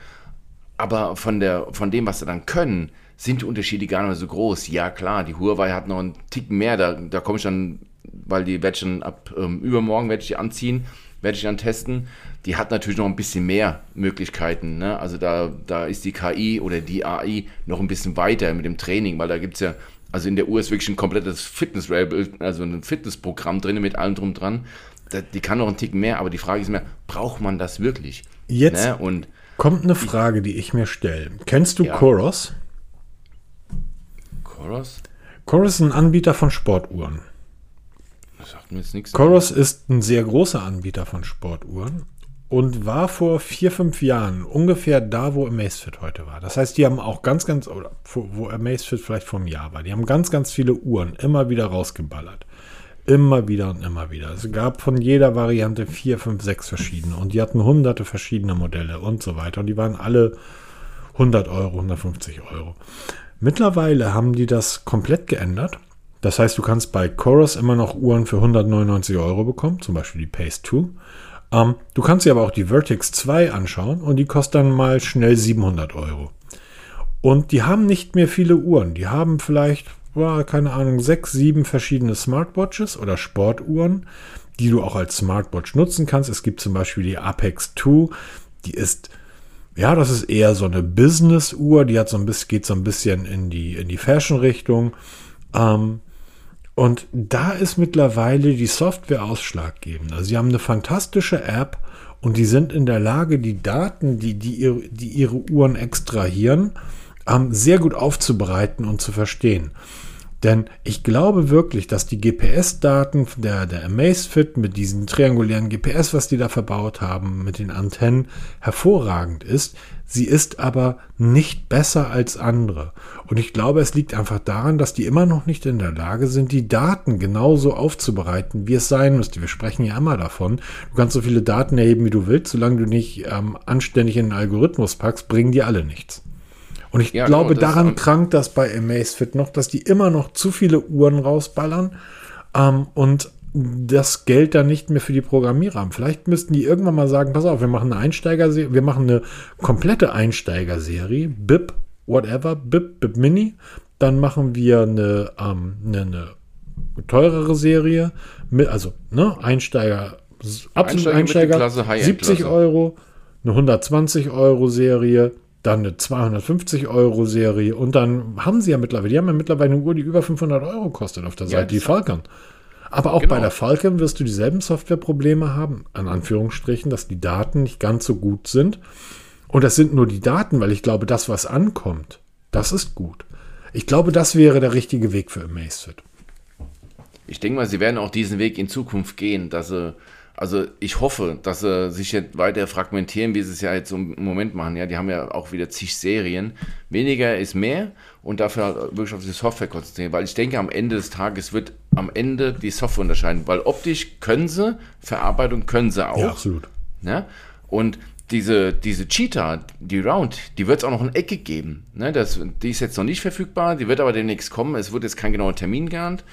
aber von, der, von dem, was sie dann können, sind die Unterschiede gar nicht mehr so groß. Ja, klar, die Huawei hat noch einen Ticken mehr, da, da komme ich dann, weil die werde ich dann ab ähm, übermorgen werde ich die anziehen, werde ich dann testen. Die hat natürlich noch ein bisschen mehr Möglichkeiten. Ne? Also da, da ist die KI oder die AI noch ein bisschen weiter mit dem Training, weil da gibt es ja, also in der Uhr ist wirklich ein komplettes fitness also ein Fitnessprogramm drin mit allem drum dran. die kann noch einen Ticken mehr, aber die Frage ist mir, braucht man das wirklich? Jetzt ne? Und kommt eine Frage, die ich mir stelle. Kennst du ja. Koros? Chorus? Chorus ist ein Anbieter von Sportuhren. sagt mir jetzt nichts. Coros ist ein sehr großer Anbieter von Sportuhren und war vor vier, fünf Jahren ungefähr da, wo Amazfit heute war. Das heißt, die haben auch ganz, ganz, oder wo Amazfit vielleicht vor einem Jahr war, die haben ganz, ganz viele Uhren immer wieder rausgeballert. Immer wieder und immer wieder. Es gab von jeder Variante vier, fünf, sechs verschiedene und die hatten hunderte verschiedene Modelle und so weiter und die waren alle 100 Euro, 150 Euro. Mittlerweile haben die das komplett geändert. Das heißt, du kannst bei Chorus immer noch Uhren für 199 Euro bekommen, zum Beispiel die Pace 2. Ähm, du kannst dir aber auch die Vertex 2 anschauen und die kostet dann mal schnell 700 Euro. Und die haben nicht mehr viele Uhren. Die haben vielleicht, oh, keine Ahnung, sechs, sieben verschiedene Smartwatches oder Sportuhren, die du auch als Smartwatch nutzen kannst. Es gibt zum Beispiel die Apex 2, die ist ja, das ist eher so eine Business-Uhr, die hat so ein bisschen, geht so ein bisschen in die, in die Fashion-Richtung. Ähm, und da ist mittlerweile die Software ausschlaggebend. Also sie haben eine fantastische App und die sind in der Lage, die Daten, die, die, ihre, die ihre Uhren extrahieren, ähm, sehr gut aufzubereiten und zu verstehen. Denn ich glaube wirklich, dass die GPS-Daten der, der Amazfit mit diesen triangulären GPS, was die da verbaut haben, mit den Antennen, hervorragend ist. Sie ist aber nicht besser als andere. Und ich glaube, es liegt einfach daran, dass die immer noch nicht in der Lage sind, die Daten genauso aufzubereiten, wie es sein müsste. Wir sprechen ja immer davon. Du kannst so viele Daten erheben, wie du willst. Solange du nicht ähm, anständig in den Algorithmus packst, bringen die alle nichts. Und ich ja, glaube, genau, daran krankt das bei Amazfit noch, dass die immer noch zu viele Uhren rausballern ähm, und das Geld dann nicht mehr für die Programmierer haben. Vielleicht müssten die irgendwann mal sagen, pass auf, wir machen eine Einsteigerserie, wir machen eine komplette Einsteigerserie, BIP, whatever, BIP, BIP Mini. Dann machen wir eine, ähm, eine, eine teurere Serie, mit, also ne, Einsteiger, absolut Einsteiger, Einsteiger 70 Euro, eine 120 Euro Serie, dann eine 250 Euro Serie und dann haben sie ja mittlerweile, die haben ja mittlerweile eine Uhr, die über 500 Euro kostet auf der Seite, ja, die Falcon. Aber auch genau. bei der Falcon wirst du dieselben Softwareprobleme haben, an Anführungsstrichen, dass die Daten nicht ganz so gut sind. Und das sind nur die Daten, weil ich glaube, das, was ankommt, das ist gut. Ich glaube, das wäre der richtige Weg für Amazfit. Ich denke mal, sie werden auch diesen Weg in Zukunft gehen, dass sie also ich hoffe, dass sie sich jetzt weiter fragmentieren, wie sie es ja jetzt im Moment machen. Ja, die haben ja auch wieder zig Serien. Weniger ist mehr und dafür halt wirklich auf die Software konzentrieren, weil ich denke, am Ende des Tages wird am Ende die Software unterscheiden, weil optisch können sie, Verarbeitung können sie auch. Ja, absolut. Ja? Und diese, diese Cheetah, die Round, die wird es auch noch in Ecke geben. Ne? Das, die ist jetzt noch nicht verfügbar, die wird aber demnächst kommen. Es wird jetzt kein genauer Termin geahnt.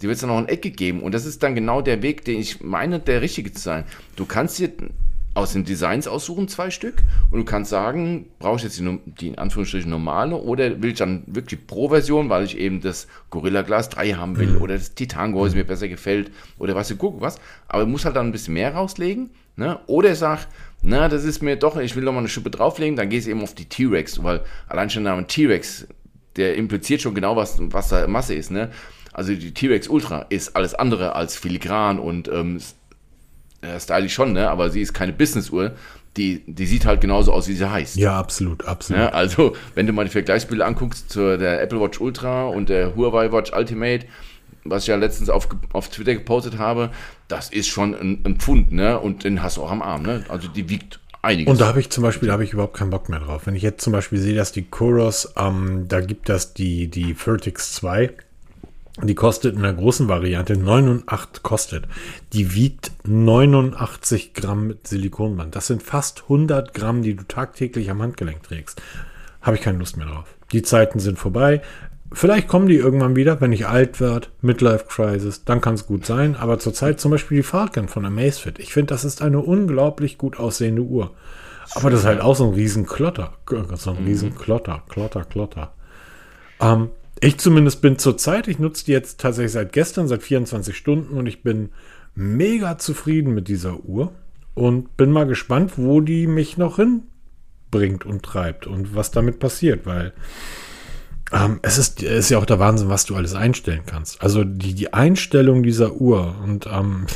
Die wird es dann noch eine Ecke geben. Und das ist dann genau der Weg, den ich meine, der richtige zu sein. Du kannst dir aus den Designs aussuchen, zwei Stück, und du kannst sagen, brauche ich jetzt die, die, in Anführungsstrichen normale oder will ich dann wirklich Pro-Version, weil ich eben das Gorilla Glass 3 haben will mhm. oder das Titan-Gehäuse mhm. mir besser gefällt oder was du guck was. Aber du musst halt dann ein bisschen mehr rauslegen. Ne? Oder sag, na, das ist mir doch, ich will noch mal eine Schippe drauflegen, dann gehst du eben auf die T-Rex, weil allein schon der Name T-Rex, der impliziert schon genau, was, was da Masse ist. Ne? Also die T-Rex Ultra ist alles andere als filigran und ähm, äh, stylisch schon, ne? aber sie ist keine Business-Uhr. Die, die sieht halt genauso aus, wie sie heißt. Ja, absolut, absolut. Ja, also, wenn du mal die Vergleichsbilder anguckst zu der Apple Watch Ultra und der Huawei Watch Ultimate, was ich ja letztens auf, auf Twitter gepostet habe, das ist schon ein, ein Pfund, ne? Und den hast du auch am Arm, ne? Also die wiegt einiges. Und da habe ich zum Beispiel, da habe ich überhaupt keinen Bock mehr drauf. Wenn ich jetzt zum Beispiel sehe, dass die Kuros, ähm, da gibt das die, die Vertix 2, die kostet in der großen Variante 9,8 kostet. Die wiegt 89 Gramm mit Silikonband. Das sind fast 100 Gramm, die du tagtäglich am Handgelenk trägst. Habe ich keine Lust mehr drauf. Die Zeiten sind vorbei. Vielleicht kommen die irgendwann wieder, wenn ich alt werde, Midlife Crisis, dann kann es gut sein. Aber zurzeit zum Beispiel die Falcon von Amazfit. Ich finde, das ist eine unglaublich gut aussehende Uhr. Aber das ist halt auch so ein Riesenklotter. So ein. Riesenklotter, Klotter, Klotter. Ähm, ich zumindest bin zurzeit, ich nutze die jetzt tatsächlich seit gestern, seit 24 Stunden und ich bin mega zufrieden mit dieser Uhr und bin mal gespannt, wo die mich noch hinbringt und treibt und was damit passiert, weil ähm, es ist, ist ja auch der Wahnsinn, was du alles einstellen kannst. Also die, die Einstellung dieser Uhr und ähm,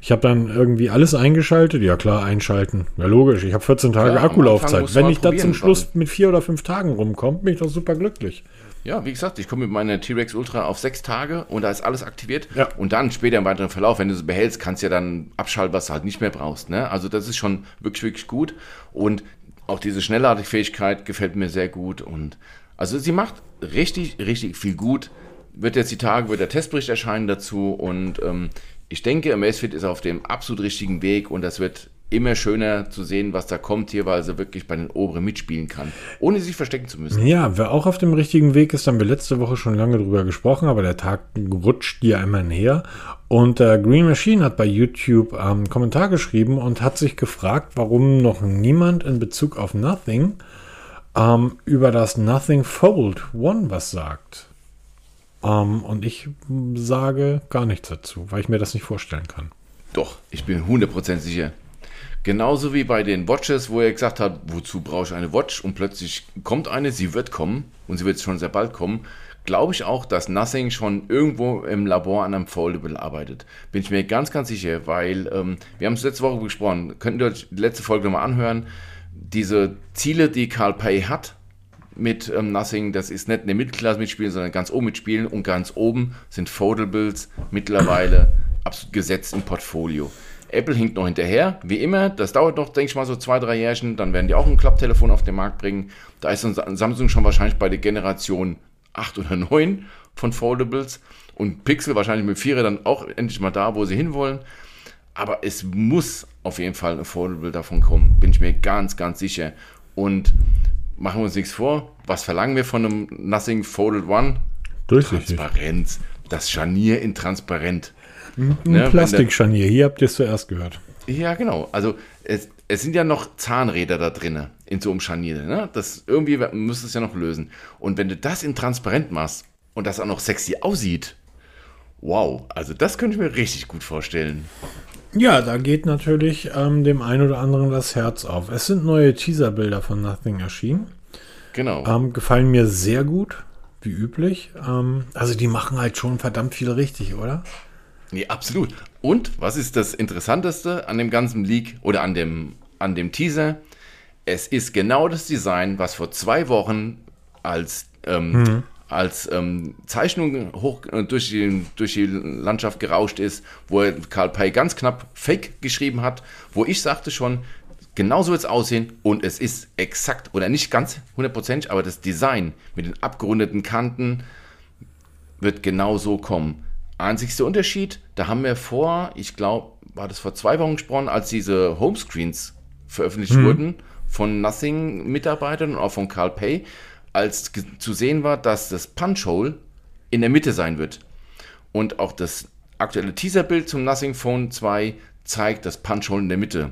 ich habe dann irgendwie alles eingeschaltet. Ja klar, einschalten. Ja logisch, ich habe 14 Tage ja, Akkulaufzeit. Wenn ich da zum Schluss mit vier oder fünf Tagen rumkomme, bin ich doch super glücklich. Ja, wie gesagt, ich komme mit meiner T-Rex Ultra auf sechs Tage und da ist alles aktiviert. Ja. Und dann später im weiteren Verlauf, wenn du es behältst, kannst du ja dann abschalten, was du halt nicht mehr brauchst. Ne? Also das ist schon wirklich, wirklich gut. Und auch diese Schnellladefähigkeit gefällt mir sehr gut. Und also sie macht richtig, richtig viel gut. Wird jetzt die Tage, wird der Testbericht erscheinen dazu. Und ähm, ich denke, Amazfit ist auf dem absolut richtigen Weg und das wird immer schöner zu sehen, was da kommt hier, weil sie wirklich bei den Oberen mitspielen kann, ohne sich verstecken zu müssen. Ja, wer auch auf dem richtigen Weg ist, haben wir letzte Woche schon lange drüber gesprochen, aber der Tag rutscht ja immer näher. Und äh, Green Machine hat bei YouTube ähm, einen Kommentar geschrieben und hat sich gefragt, warum noch niemand in Bezug auf Nothing ähm, über das Nothing Fold One was sagt. Ähm, und ich sage gar nichts dazu, weil ich mir das nicht vorstellen kann. Doch, ich bin 100% sicher. Genauso wie bei den Watches, wo er gesagt hat, wozu brauche ich eine Watch? Und plötzlich kommt eine, sie wird kommen und sie wird schon sehr bald kommen. Glaube ich auch, dass Nothing schon irgendwo im Labor an einem Foldable arbeitet. Bin ich mir ganz, ganz sicher, weil ähm, wir haben es letzte Woche besprochen. Könnt ihr euch die letzte Folge nochmal anhören? Diese Ziele, die Carl Pay hat mit ähm, Nothing, das ist nicht eine Mittelklasse mitspielen, sondern ganz oben mitspielen. Und ganz oben sind Foldables mittlerweile absolut gesetzt im Portfolio. Apple hinkt noch hinterher, wie immer. Das dauert noch, denke ich mal, so zwei, drei Jährchen. Dann werden die auch ein Klapptelefon auf den Markt bringen. Da ist Samsung schon wahrscheinlich bei der Generation 8 oder 9 von Foldables. Und Pixel wahrscheinlich mit 4 dann auch endlich mal da, wo sie hinwollen. Aber es muss auf jeden Fall ein Foldable davon kommen. Bin ich mir ganz, ganz sicher. Und machen wir uns nichts vor. Was verlangen wir von einem Nothing Folded One? Durchsichtig. Transparenz. Das Scharnier in transparent. Ein Ne, Plastikscharnier, hier habt ihr es zuerst gehört. Ja, genau. Also es, es sind ja noch Zahnräder da drin in so einem Scharnier. Ne? Das irgendwie müsste es ja noch lösen. Und wenn du das in transparent machst und das auch noch sexy aussieht, wow, also das könnte ich mir richtig gut vorstellen. Ja, da geht natürlich ähm, dem einen oder anderen das Herz auf. Es sind neue Teaserbilder von Nothing erschienen. Genau. Ähm, gefallen mir sehr gut, wie üblich. Ähm, also die machen halt schon verdammt viel richtig, oder? Nee, absolut. Und was ist das Interessanteste an dem ganzen Leak oder an dem, an dem Teaser? Es ist genau das Design, was vor zwei Wochen als, ähm, als ähm, Zeichnung hoch äh, durch die, durch die Landschaft gerauscht ist, wo Karl Pei ganz knapp Fake geschrieben hat, wo ich sagte schon, genau so wird es aussehen und es ist exakt, oder nicht ganz hundertprozentig, aber das Design mit den abgerundeten Kanten wird genau so kommen. Einzigster Unterschied, da haben wir vor, ich glaube, war das vor zwei Wochen gesprochen, als diese Homescreens veröffentlicht wurden von Nothing-Mitarbeitern und auch von Carl Pay, als zu sehen war, dass das Punch-Hole in der Mitte sein wird. Und auch das aktuelle Teaserbild zum Nothing Phone 2 zeigt das Punch-Hole in der Mitte.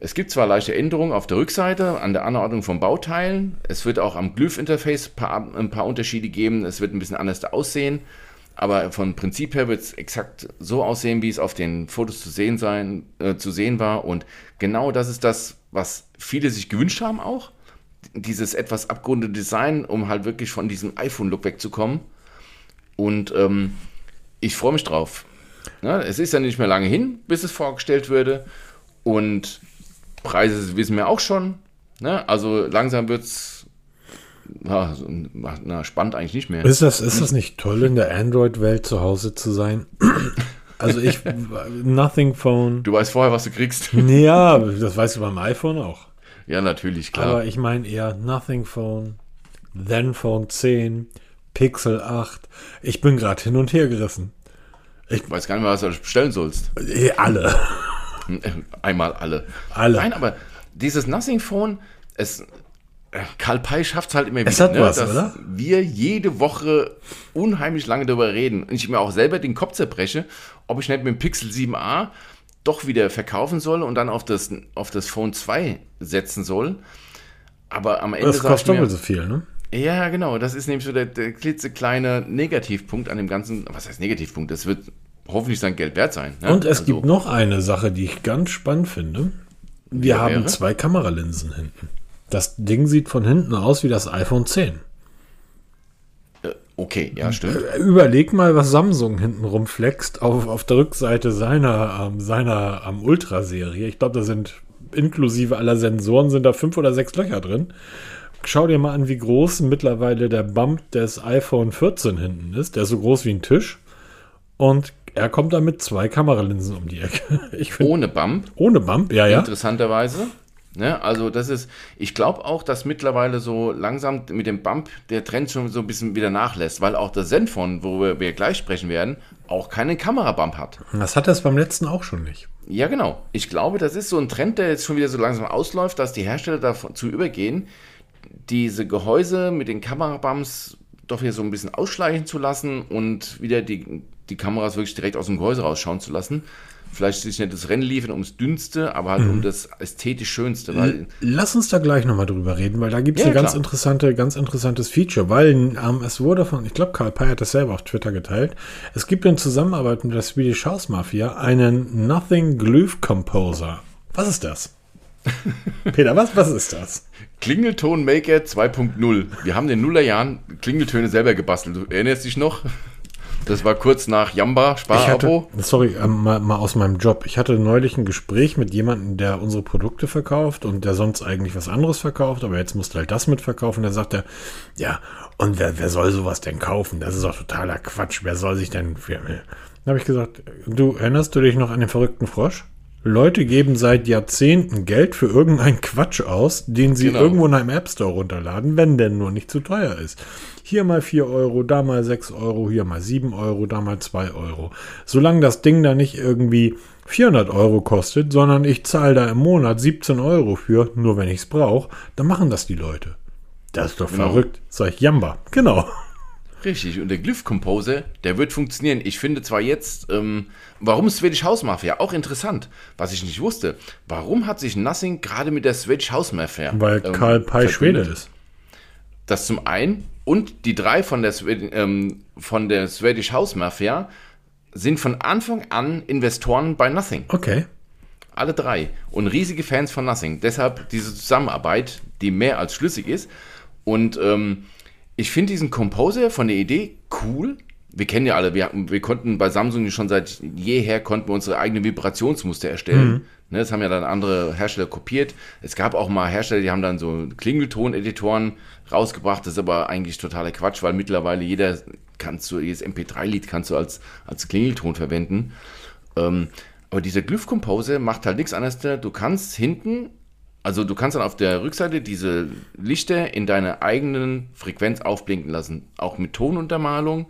Es gibt zwar leichte Änderungen auf der Rückseite an der Anordnung von Bauteilen. Es wird auch am Glyph-Interface ein paar Unterschiede geben. Es wird ein bisschen anders aussehen. Aber vom Prinzip her wird es exakt so aussehen, wie es auf den Fotos zu sehen, sein, äh, zu sehen war. Und genau das ist das, was viele sich gewünscht haben auch. Dieses etwas abgerundete Design, um halt wirklich von diesem iPhone-Look wegzukommen. Und ähm, ich freue mich drauf. Ne? Es ist ja nicht mehr lange hin, bis es vorgestellt würde. Und Preise wissen wir auch schon. Ne? Also langsam wird es na, na, spannend eigentlich nicht mehr. Ist das, ist das nicht toll, in der Android-Welt zu Hause zu sein? Also ich, Nothing Phone. Du weißt vorher, was du kriegst. Ja, das weißt du beim iPhone auch. Ja, natürlich, klar. Aber ich meine eher Nothing Phone, Zenfone 10, Pixel 8. Ich bin gerade hin und her gerissen. ich weiß gar nicht mehr, was du bestellen sollst. Eh, Alle. Einmal alle. Alle. Nein, aber dieses Nothing Phone, es, Karl Pei schafft es halt immer wieder, Es hat was, dass oder? wir jede Woche unheimlich lange darüber reden und ich mir auch selber den Kopf zerbreche, ob ich nicht mit dem Pixel 7a doch wieder verkaufen soll und dann auf das, auf das Phone 2 setzen soll. Aber am Ende Das kostet doppelt so viel, ne? Ja, genau. Das ist nämlich so der, der klitzekleine Negativpunkt an dem ganzen. Was heißt Negativpunkt? Das wird hoffentlich sein Geld wert sein. Ne? Und es Also, gibt noch eine Sache, die ich ganz spannend finde. Wir haben wäre? zwei Kameralinsen hinten. Das Ding sieht von hinten aus wie das iPhone 10. äh, Okay, ja, stimmt. Überleg mal, was Samsung hinten rumflext auf, auf der Rückseite seiner, ähm, seiner ähm, Ultra-Serie. Ich glaube, da sind inklusive aller Sensoren sind da fünf oder sechs Löcher drin. schau dir mal an, wie groß mittlerweile der Bump des iPhone 14 hinten ist. Der ist so groß wie ein Tisch. Und er kommt da mit zwei Kameralinsen um die Ecke. Find, ohne Bump. Ohne Bump, ja, ja. Interessanterweise. Ne? Also das ist, ich glaube auch, dass mittlerweile so langsam mit dem Bump der Trend schon so ein bisschen wieder nachlässt, weil auch der Zenfone, wo wir, wir gleich sprechen werden, auch keinen Kamerabump hat. Das hat es beim letzten auch schon nicht. Ja, genau. Ich glaube, das ist so ein Trend, der jetzt schon wieder so langsam ausläuft, dass die Hersteller dazu übergehen, diese Gehäuse mit den Kamerabumps doch wieder so ein bisschen ausschleichen zu lassen und wieder die, die Kameras wirklich direkt aus dem Gehäuse rausschauen zu lassen vielleicht sich nicht das Rennen liefern ums Dünnste, aber halt mhm. um das ästhetisch Schönste. Weil Lass uns da gleich nochmal drüber reden, weil da gibt es ja, ein ganz, interessante, ganz interessantes Feature, weil ähm, es wurde von, ich glaube, Karl Pei hat das selber auf Twitter geteilt, es gibt in Zusammenarbeit mit der Swedish House Mafia einen Nothing Glyph Composer. Was ist das? Peter, was, was ist das? Klingelton Maker 2.0. Wir haben in den Nullerjahren Klingeltöne selber gebastelt. Du erinnerst dich noch? Das war kurz nach Jamba, Sparabo. Sorry, ähm, mal, mal, aus meinem Job. Ich hatte neulich ein Gespräch mit jemandem, der unsere Produkte verkauft und der sonst eigentlich was anderes verkauft, aber jetzt musste halt das mitverkaufen. Da sagt er, ja, und wer, wer soll sowas denn kaufen? Das ist doch totaler Quatsch. Wer soll sich denn für. Dann habe ich gesagt, du erinnerst du dich noch an den verrückten Frosch? Leute geben seit Jahrzehnten Geld für irgendeinen Quatsch aus, den sie genau. irgendwo in einem App Store runterladen, wenn der nur nicht zu teuer ist. Hier mal 4 Euro, da mal 6 Euro, hier mal 7 Euro, da mal 2 Euro. Solange das Ding da nicht irgendwie 400 Euro kostet, sondern ich zahle da im Monat 17 Euro für, nur wenn ich es brauche, dann machen das die Leute. Das ist doch genau. verrückt. Sag ich, Jamba. Genau. Richtig, und der Glyph Composer, der wird funktionieren. Ich finde zwar jetzt, ähm, warum Swedish House Mafia? Auch interessant, was ich nicht wusste. Warum hat sich Nothing gerade mit der Swedish House Mafia? Weil ähm, Karl Pei Schwede ist. Das zum einen und die drei von der, ähm, von der Swedish House Mafia sind von Anfang an Investoren bei Nothing. Okay. Alle drei. Und riesige Fans von Nothing. Deshalb diese Zusammenarbeit, die mehr als schlüssig ist. Und ähm, ich finde diesen Composer von der Idee cool. Wir kennen ja alle, wir, wir konnten bei Samsung schon seit jeher konnten wir unsere eigenen Vibrationsmuster erstellen. Mhm. Ne, das haben ja dann andere Hersteller kopiert. Es gab auch mal Hersteller, die haben dann so Klingelton-Editoren rausgebracht. Das ist aber eigentlich totaler Quatsch, weil mittlerweile jeder kannst du, jedes MP3-Lied kannst du als, als Klingelton verwenden. Ähm, aber dieser Glyph Composer macht halt nichts anderes. Du kannst hinten also du kannst dann auf der Rückseite diese Lichter in deiner eigenen Frequenz aufblinken lassen, auch mit Tonuntermalung.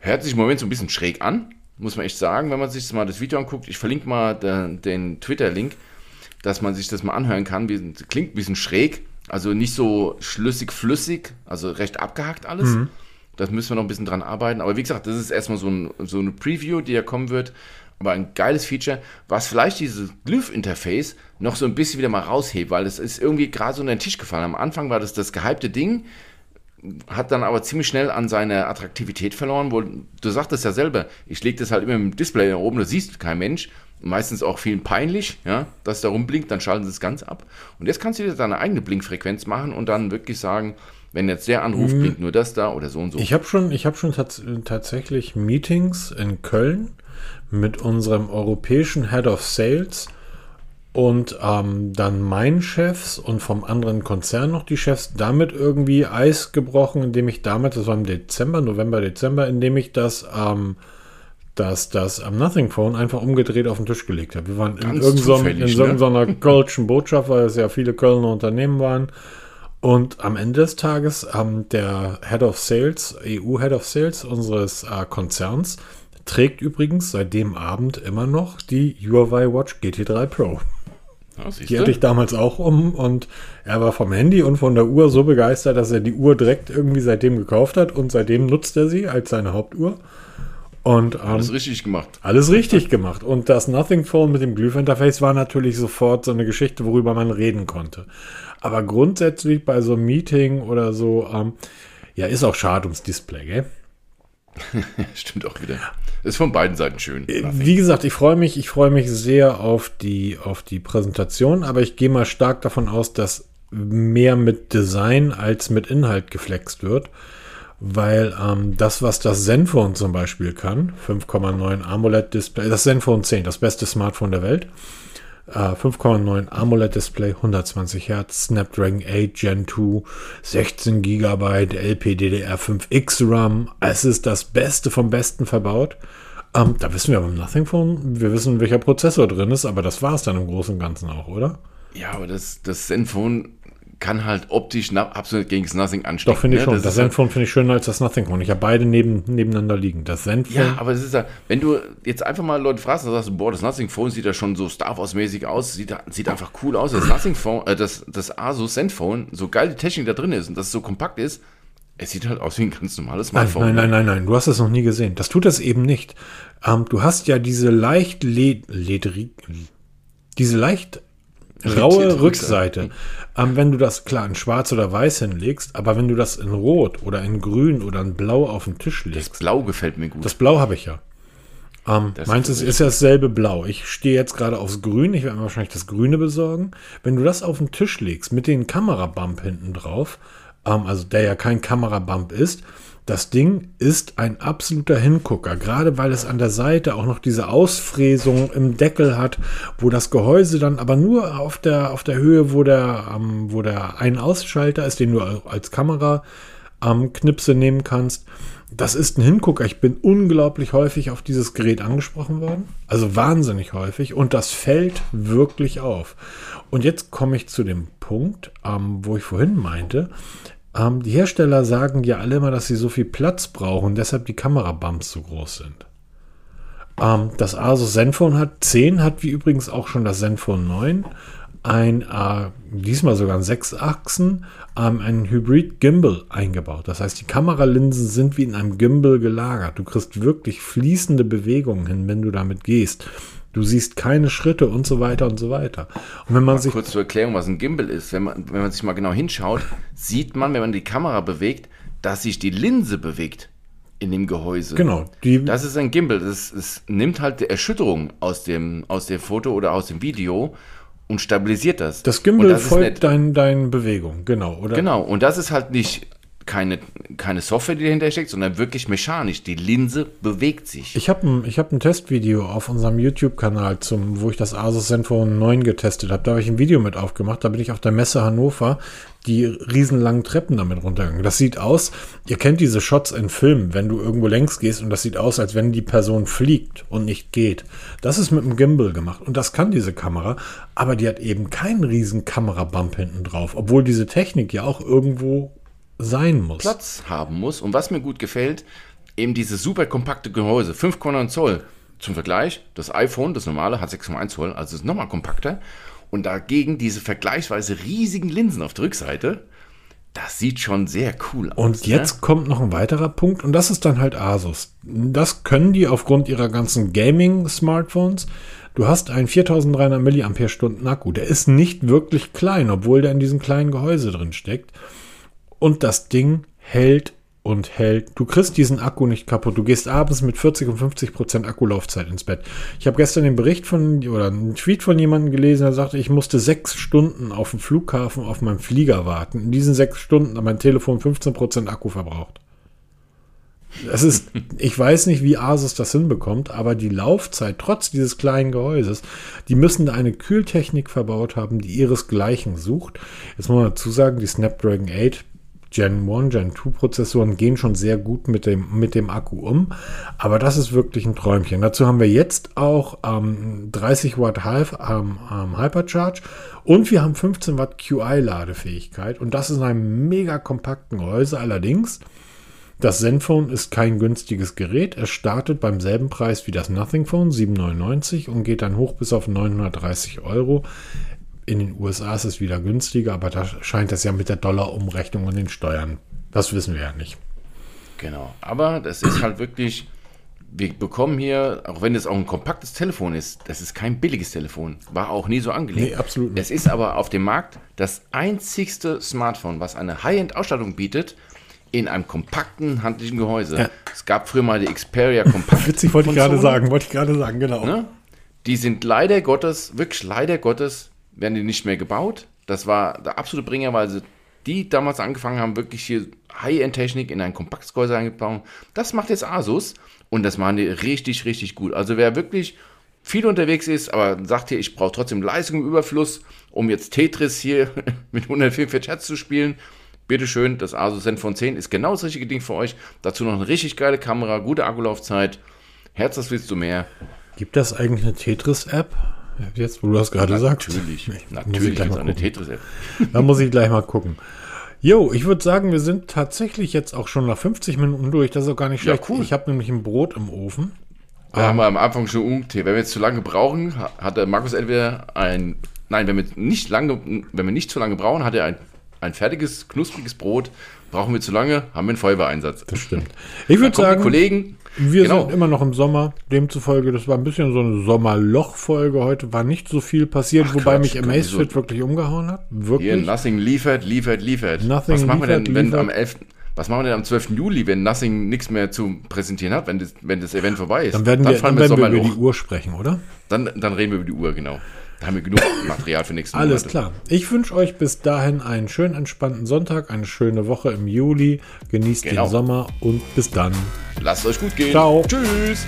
Hört sich im Moment so ein bisschen schräg an, muss man echt sagen, wenn man sich mal das Video anguckt. Ich verlinke mal den, den Twitter-Link, dass man sich das mal anhören kann. Klingt ein bisschen schräg, also nicht so schlüssig, flüssig, also recht abgehackt alles. Mhm. Das müssen wir noch ein bisschen dran arbeiten. Aber wie gesagt, das ist erstmal so, ein, so eine Preview, die ja kommen wird aber ein geiles Feature, was vielleicht dieses Glyph-Interface noch so ein bisschen wieder mal raushebt, weil es ist irgendwie gerade so unter den Tisch gefallen. Am Anfang war das das gehypte Ding, hat dann aber ziemlich schnell an seiner Attraktivität verloren. Wo, du sagtest ja selber, ich lege das halt immer im Display da oben, das siehst kein Mensch. Meistens auch vielen peinlich, ja, dass es da rumblinkt, dann schalten sie es ganz ab. Und jetzt kannst du dir deine eigene Blinkfrequenz machen und dann wirklich sagen, wenn jetzt der Anruf mhm. blinkt nur das da oder so und so. Ich habe schon, ich hab schon tats tatsächlich Meetings in Köln mit unserem europäischen Head of Sales und ähm, dann meinen Chefs und vom anderen Konzern noch die Chefs damit irgendwie Eis gebrochen, indem ich damit, das war im Dezember, November, Dezember, indem ich das ähm, das, das am Nothing Phone einfach umgedreht auf den Tisch gelegt habe. Wir waren Ganz in, irgendeiner ne? kölschen Botschaft, weil es ja viele Kölner Unternehmen waren. Und am Ende des Tages ähm, der Head of Sales, EU Head of Sales unseres äh, Konzerns, Trägt übrigens seit dem Abend immer noch die Huawei Watch GT3 Pro. Ja, die hatte ich damals auch um und er war vom Handy und von der Uhr so begeistert, dass er die Uhr direkt irgendwie seitdem gekauft hat und seitdem nutzt er sie als seine Hauptuhr. Und, ähm, alles richtig gemacht. Alles richtig gemacht. Und das Nothing Phone mit dem Glyph-Interface war natürlich sofort so eine Geschichte, worüber man reden konnte. Aber grundsätzlich bei so einem Meeting oder so, ähm, ja, ist auch schade ums Display, gell? Stimmt auch wieder. Ist von beiden Seiten schön. Äh, wie gesagt, ich freue mich, ich freue mich sehr auf die, auf die Präsentation, aber ich gehe mal stark davon aus, dass mehr mit Design als mit Inhalt geflext wird. Weil ähm, das, was das Zenfone zum Beispiel kann, 5,9 AMOLED-Display, das Zenfone 10, das beste Smartphone der Welt, Äh, 5,9 AMOLED-Display, 120 Hertz, Snapdragon 8 Gen 2, 16 GB LPDDR5X RAM. Es ist das Beste vom Besten verbaut. Ähm, da wissen wir beim Nothing Phone, wir wissen, welcher Prozessor drin ist, aber das war es dann im Großen und Ganzen auch, oder? Ja, aber das, das Zenfone kann halt optisch absolut gegen das Nothing anstecken. Doch, finde ich ne? schon. Das, das Zenfone finde ich schöner als das Nothing Phone. Ich habe beide neben, nebeneinander liegen. Das Zenfone. Ja, aber es ist ja, wenn du jetzt einfach mal Leute fragst, dann sagst du, boah, das Nothing Phone sieht ja schon so Star Wars-mäßig aus, sieht, sieht einfach cool aus. Das Nothing Phone, äh, das, das Asus Zenfone, so geil die Technik da drin ist und dass es so kompakt ist, es sieht halt aus wie ein ganz normales Smartphone. Nein, nein, nein, nein, nein. Du hast es noch nie gesehen. Das tut das eben nicht. Ähm, du hast ja diese leicht led ledrig, diese leicht raue Rückseite. Ähm, wenn du das klar in Schwarz oder Weiß hinlegst, aber wenn du das in Rot oder in Grün oder in Blau auf den Tisch legst. Das Blau gefällt mir gut. Das Blau habe ich ja. Ähm, meins ist, ist ja dasselbe Blau. Ich stehe jetzt gerade aufs Grün. Ich werde mir wahrscheinlich das Grüne besorgen. Wenn du das auf den Tisch legst mit dem Kamerabump hinten drauf, ähm, also der ja kein Kamerabump ist. Das Ding ist ein absoluter Hingucker, gerade weil es an der Seite auch noch diese Ausfräsung im Deckel hat, wo das Gehäuse dann aber nur auf der, auf der Höhe, wo der, ähm, wo der Ein-Ausschalter ist, den du als Kamera ähm, Knipse nehmen kannst. Das ist ein Hingucker. Ich bin unglaublich häufig auf dieses Gerät angesprochen worden. Also wahnsinnig häufig. Und das fällt wirklich auf. Und jetzt komme ich zu dem Punkt, ähm, wo ich vorhin meinte, ähm, die Hersteller sagen ja alle immer, dass sie so viel Platz brauchen, deshalb die Kamerabumps so groß sind. Ähm, das Asus Zenfone hat 10, hat wie übrigens auch schon das Zenfone 9 ein, äh, diesmal sogar ein 6 Achsen, ähm, ein Hybrid Gimbal eingebaut. Das heißt, die Kameralinsen sind wie in einem Gimbal gelagert. Du kriegst wirklich fließende Bewegungen hin, wenn du damit gehst. Du siehst keine Schritte und so weiter und so weiter. Und wenn man mal sich kurz zur Erklärung, was ein Gimbal ist, wenn man, wenn man sich mal genau hinschaut, sieht man, wenn man die Kamera bewegt, dass sich die Linse bewegt in dem Gehäuse. Genau. das ist ein Gimbal. Das, das nimmt halt die Erschütterung aus dem, aus dem Foto oder aus dem Video und stabilisiert das. Das Gimbal das folgt deinen dein Bewegungen, genau. Oder? Genau. Und das ist halt nicht keine, keine Software, die dahinter steckt, sondern wirklich mechanisch. Die Linse bewegt sich. Ich habe ein, hab ein Testvideo auf unserem YouTube-Kanal, wo ich das Asus Zenfone 9 getestet habe. Da habe ich ein Video mit aufgemacht. Da bin ich auf der Messe Hannover die riesenlangen Treppen damit runtergegangen. Das sieht aus, ihr kennt diese Shots in Filmen, wenn du irgendwo längs gehst und das sieht aus, als wenn die Person fliegt und nicht geht. Das ist mit einem Gimbal gemacht und das kann diese Kamera, aber die hat eben keinen riesen Kamerabump hinten drauf, obwohl diese Technik ja auch irgendwo sein muss. Platz haben muss. Und was mir gut gefällt, eben dieses super kompakte Gehäuse, 5,9 Zoll. Zum Vergleich, das iPhone, das normale, hat 6,1 Zoll, also ist nochmal kompakter. Und dagegen diese vergleichsweise riesigen Linsen auf der Rückseite, das sieht schon sehr cool aus. Und jetzt ne? kommt noch ein weiterer Punkt und das ist dann halt Asus. Das können die aufgrund ihrer ganzen Gaming-Smartphones. Du hast einen 4300 mAh Akku. Der ist nicht wirklich klein, obwohl der in diesem kleinen Gehäuse drin steckt. Und das Ding hält und hält. Du kriegst diesen Akku nicht kaputt. Du gehst abends mit 40 und 50 Prozent Akkulaufzeit ins Bett. Ich habe gestern den Bericht von oder einen Tweet von jemandem gelesen, der sagte, ich musste sechs Stunden auf dem Flughafen auf meinem Flieger warten. In diesen sechs Stunden hat mein Telefon 15 Prozent Akku verbraucht. Das ist, ich weiß nicht, wie Asus das hinbekommt, aber die Laufzeit, trotz dieses kleinen Gehäuses, die müssen da eine Kühltechnik verbaut haben, die ihresgleichen sucht. Jetzt muss man dazu sagen, die Snapdragon 8 Gen 1, Gen 2 Prozessoren gehen schon sehr gut mit dem, mit dem Akku um. Aber das ist wirklich ein Träumchen. Dazu haben wir jetzt auch ähm, 30 Watt Half, ähm, ähm, Hypercharge und wir haben 15 Watt QI Ladefähigkeit. Und das ist in einem mega kompakten Gehäuse. Allerdings, das Zenfone ist kein günstiges Gerät. Es startet beim selben Preis wie das Nothing Phone, 799 und geht dann hoch bis auf 930 Euro. In den USA ist es wieder günstiger, aber da scheint es ja mit der Dollarumrechnung und den Steuern. Das wissen wir ja nicht. Genau. Aber das ist halt wirklich, wir bekommen hier, auch wenn es auch ein kompaktes Telefon ist, das ist kein billiges Telefon. War auch nie so angelegt. Nee, absolut nicht. Es ist aber auf dem Markt das einzigste Smartphone, was eine High-End-Ausstattung bietet, in einem kompakten handlichen Gehäuse. Ja. Es gab früher mal die Xperia Kompakt. Witzig, wollte ich gerade sagen, wollte ich gerade sagen, genau. Ne? Die sind leider Gottes, wirklich leider Gottes, werden die nicht mehr gebaut. Das war der absolute Bringer, weil sie die damals angefangen haben, wirklich hier High-End-Technik in ein kompaktes Gehäuse eingebaut. Das macht jetzt Asus und das machen die richtig, richtig gut. Also wer wirklich viel unterwegs ist, aber sagt hier, ich brauche trotzdem Leistung im Überfluss, um jetzt Tetris hier mit 144 Hertz zu spielen, bitteschön, das Asus Zenfone 10 ist genau das richtige Ding für euch. Dazu noch eine richtig geile Kamera, gute Akkulaufzeit. Herz, was willst du mehr? Gibt das eigentlich eine Tetris-App? Jetzt, wo du das gerade sagst. Natürlich, natürlich ist eine. Tetris-App. Da muss ich gleich mal gucken. Jo, ich würde sagen, wir sind tatsächlich jetzt auch schon nach 50 Minuten durch. Das ist auch gar nicht Ja, schlecht. cool. Ich habe nämlich ein Brot im Ofen. Da haben wir am Anfang schon umgekehrt. Wenn wir jetzt zu lange brauchen, ha- hat der Markus entweder ein, nein, wenn wir nicht lange, wenn wir nicht zu lange brauchen, hat er ein, ein fertiges, knuspriges Brot. Brauchen wir zu lange, haben wir einen Feuerwehreinsatz. Das stimmt. Ich würde Kommen die sagen, Kollegen, wir genau. sind immer noch im Sommer. Demzufolge, das war ein bisschen so eine Sommerloch-Folge. Heute war nicht so viel passiert, wobei Quatsch, mich Amazfit wieso? wirklich umgehauen hat. Wirklich. Nothing liefert, liefert, liefert. Nothing was machen wir denn, wenn liefert. am 11., was machen wir denn am 12. Juli, wenn Nothing nichts mehr zu präsentieren hat, wenn das, wenn das Event vorbei ist? Dann werden wir, dann werden wir über die Uhr sprechen, oder? Dann, dann reden wir über die Uhr, genau. Da haben wir genug Material für nächsten Alles Monate. klar. Ich wünsche euch bis dahin einen schönen, entspannten Sonntag, eine schöne Woche im Juli. Genießt Genau. den Sommer und bis dann. Lasst es euch gut gehen. Ciao. Tschüss.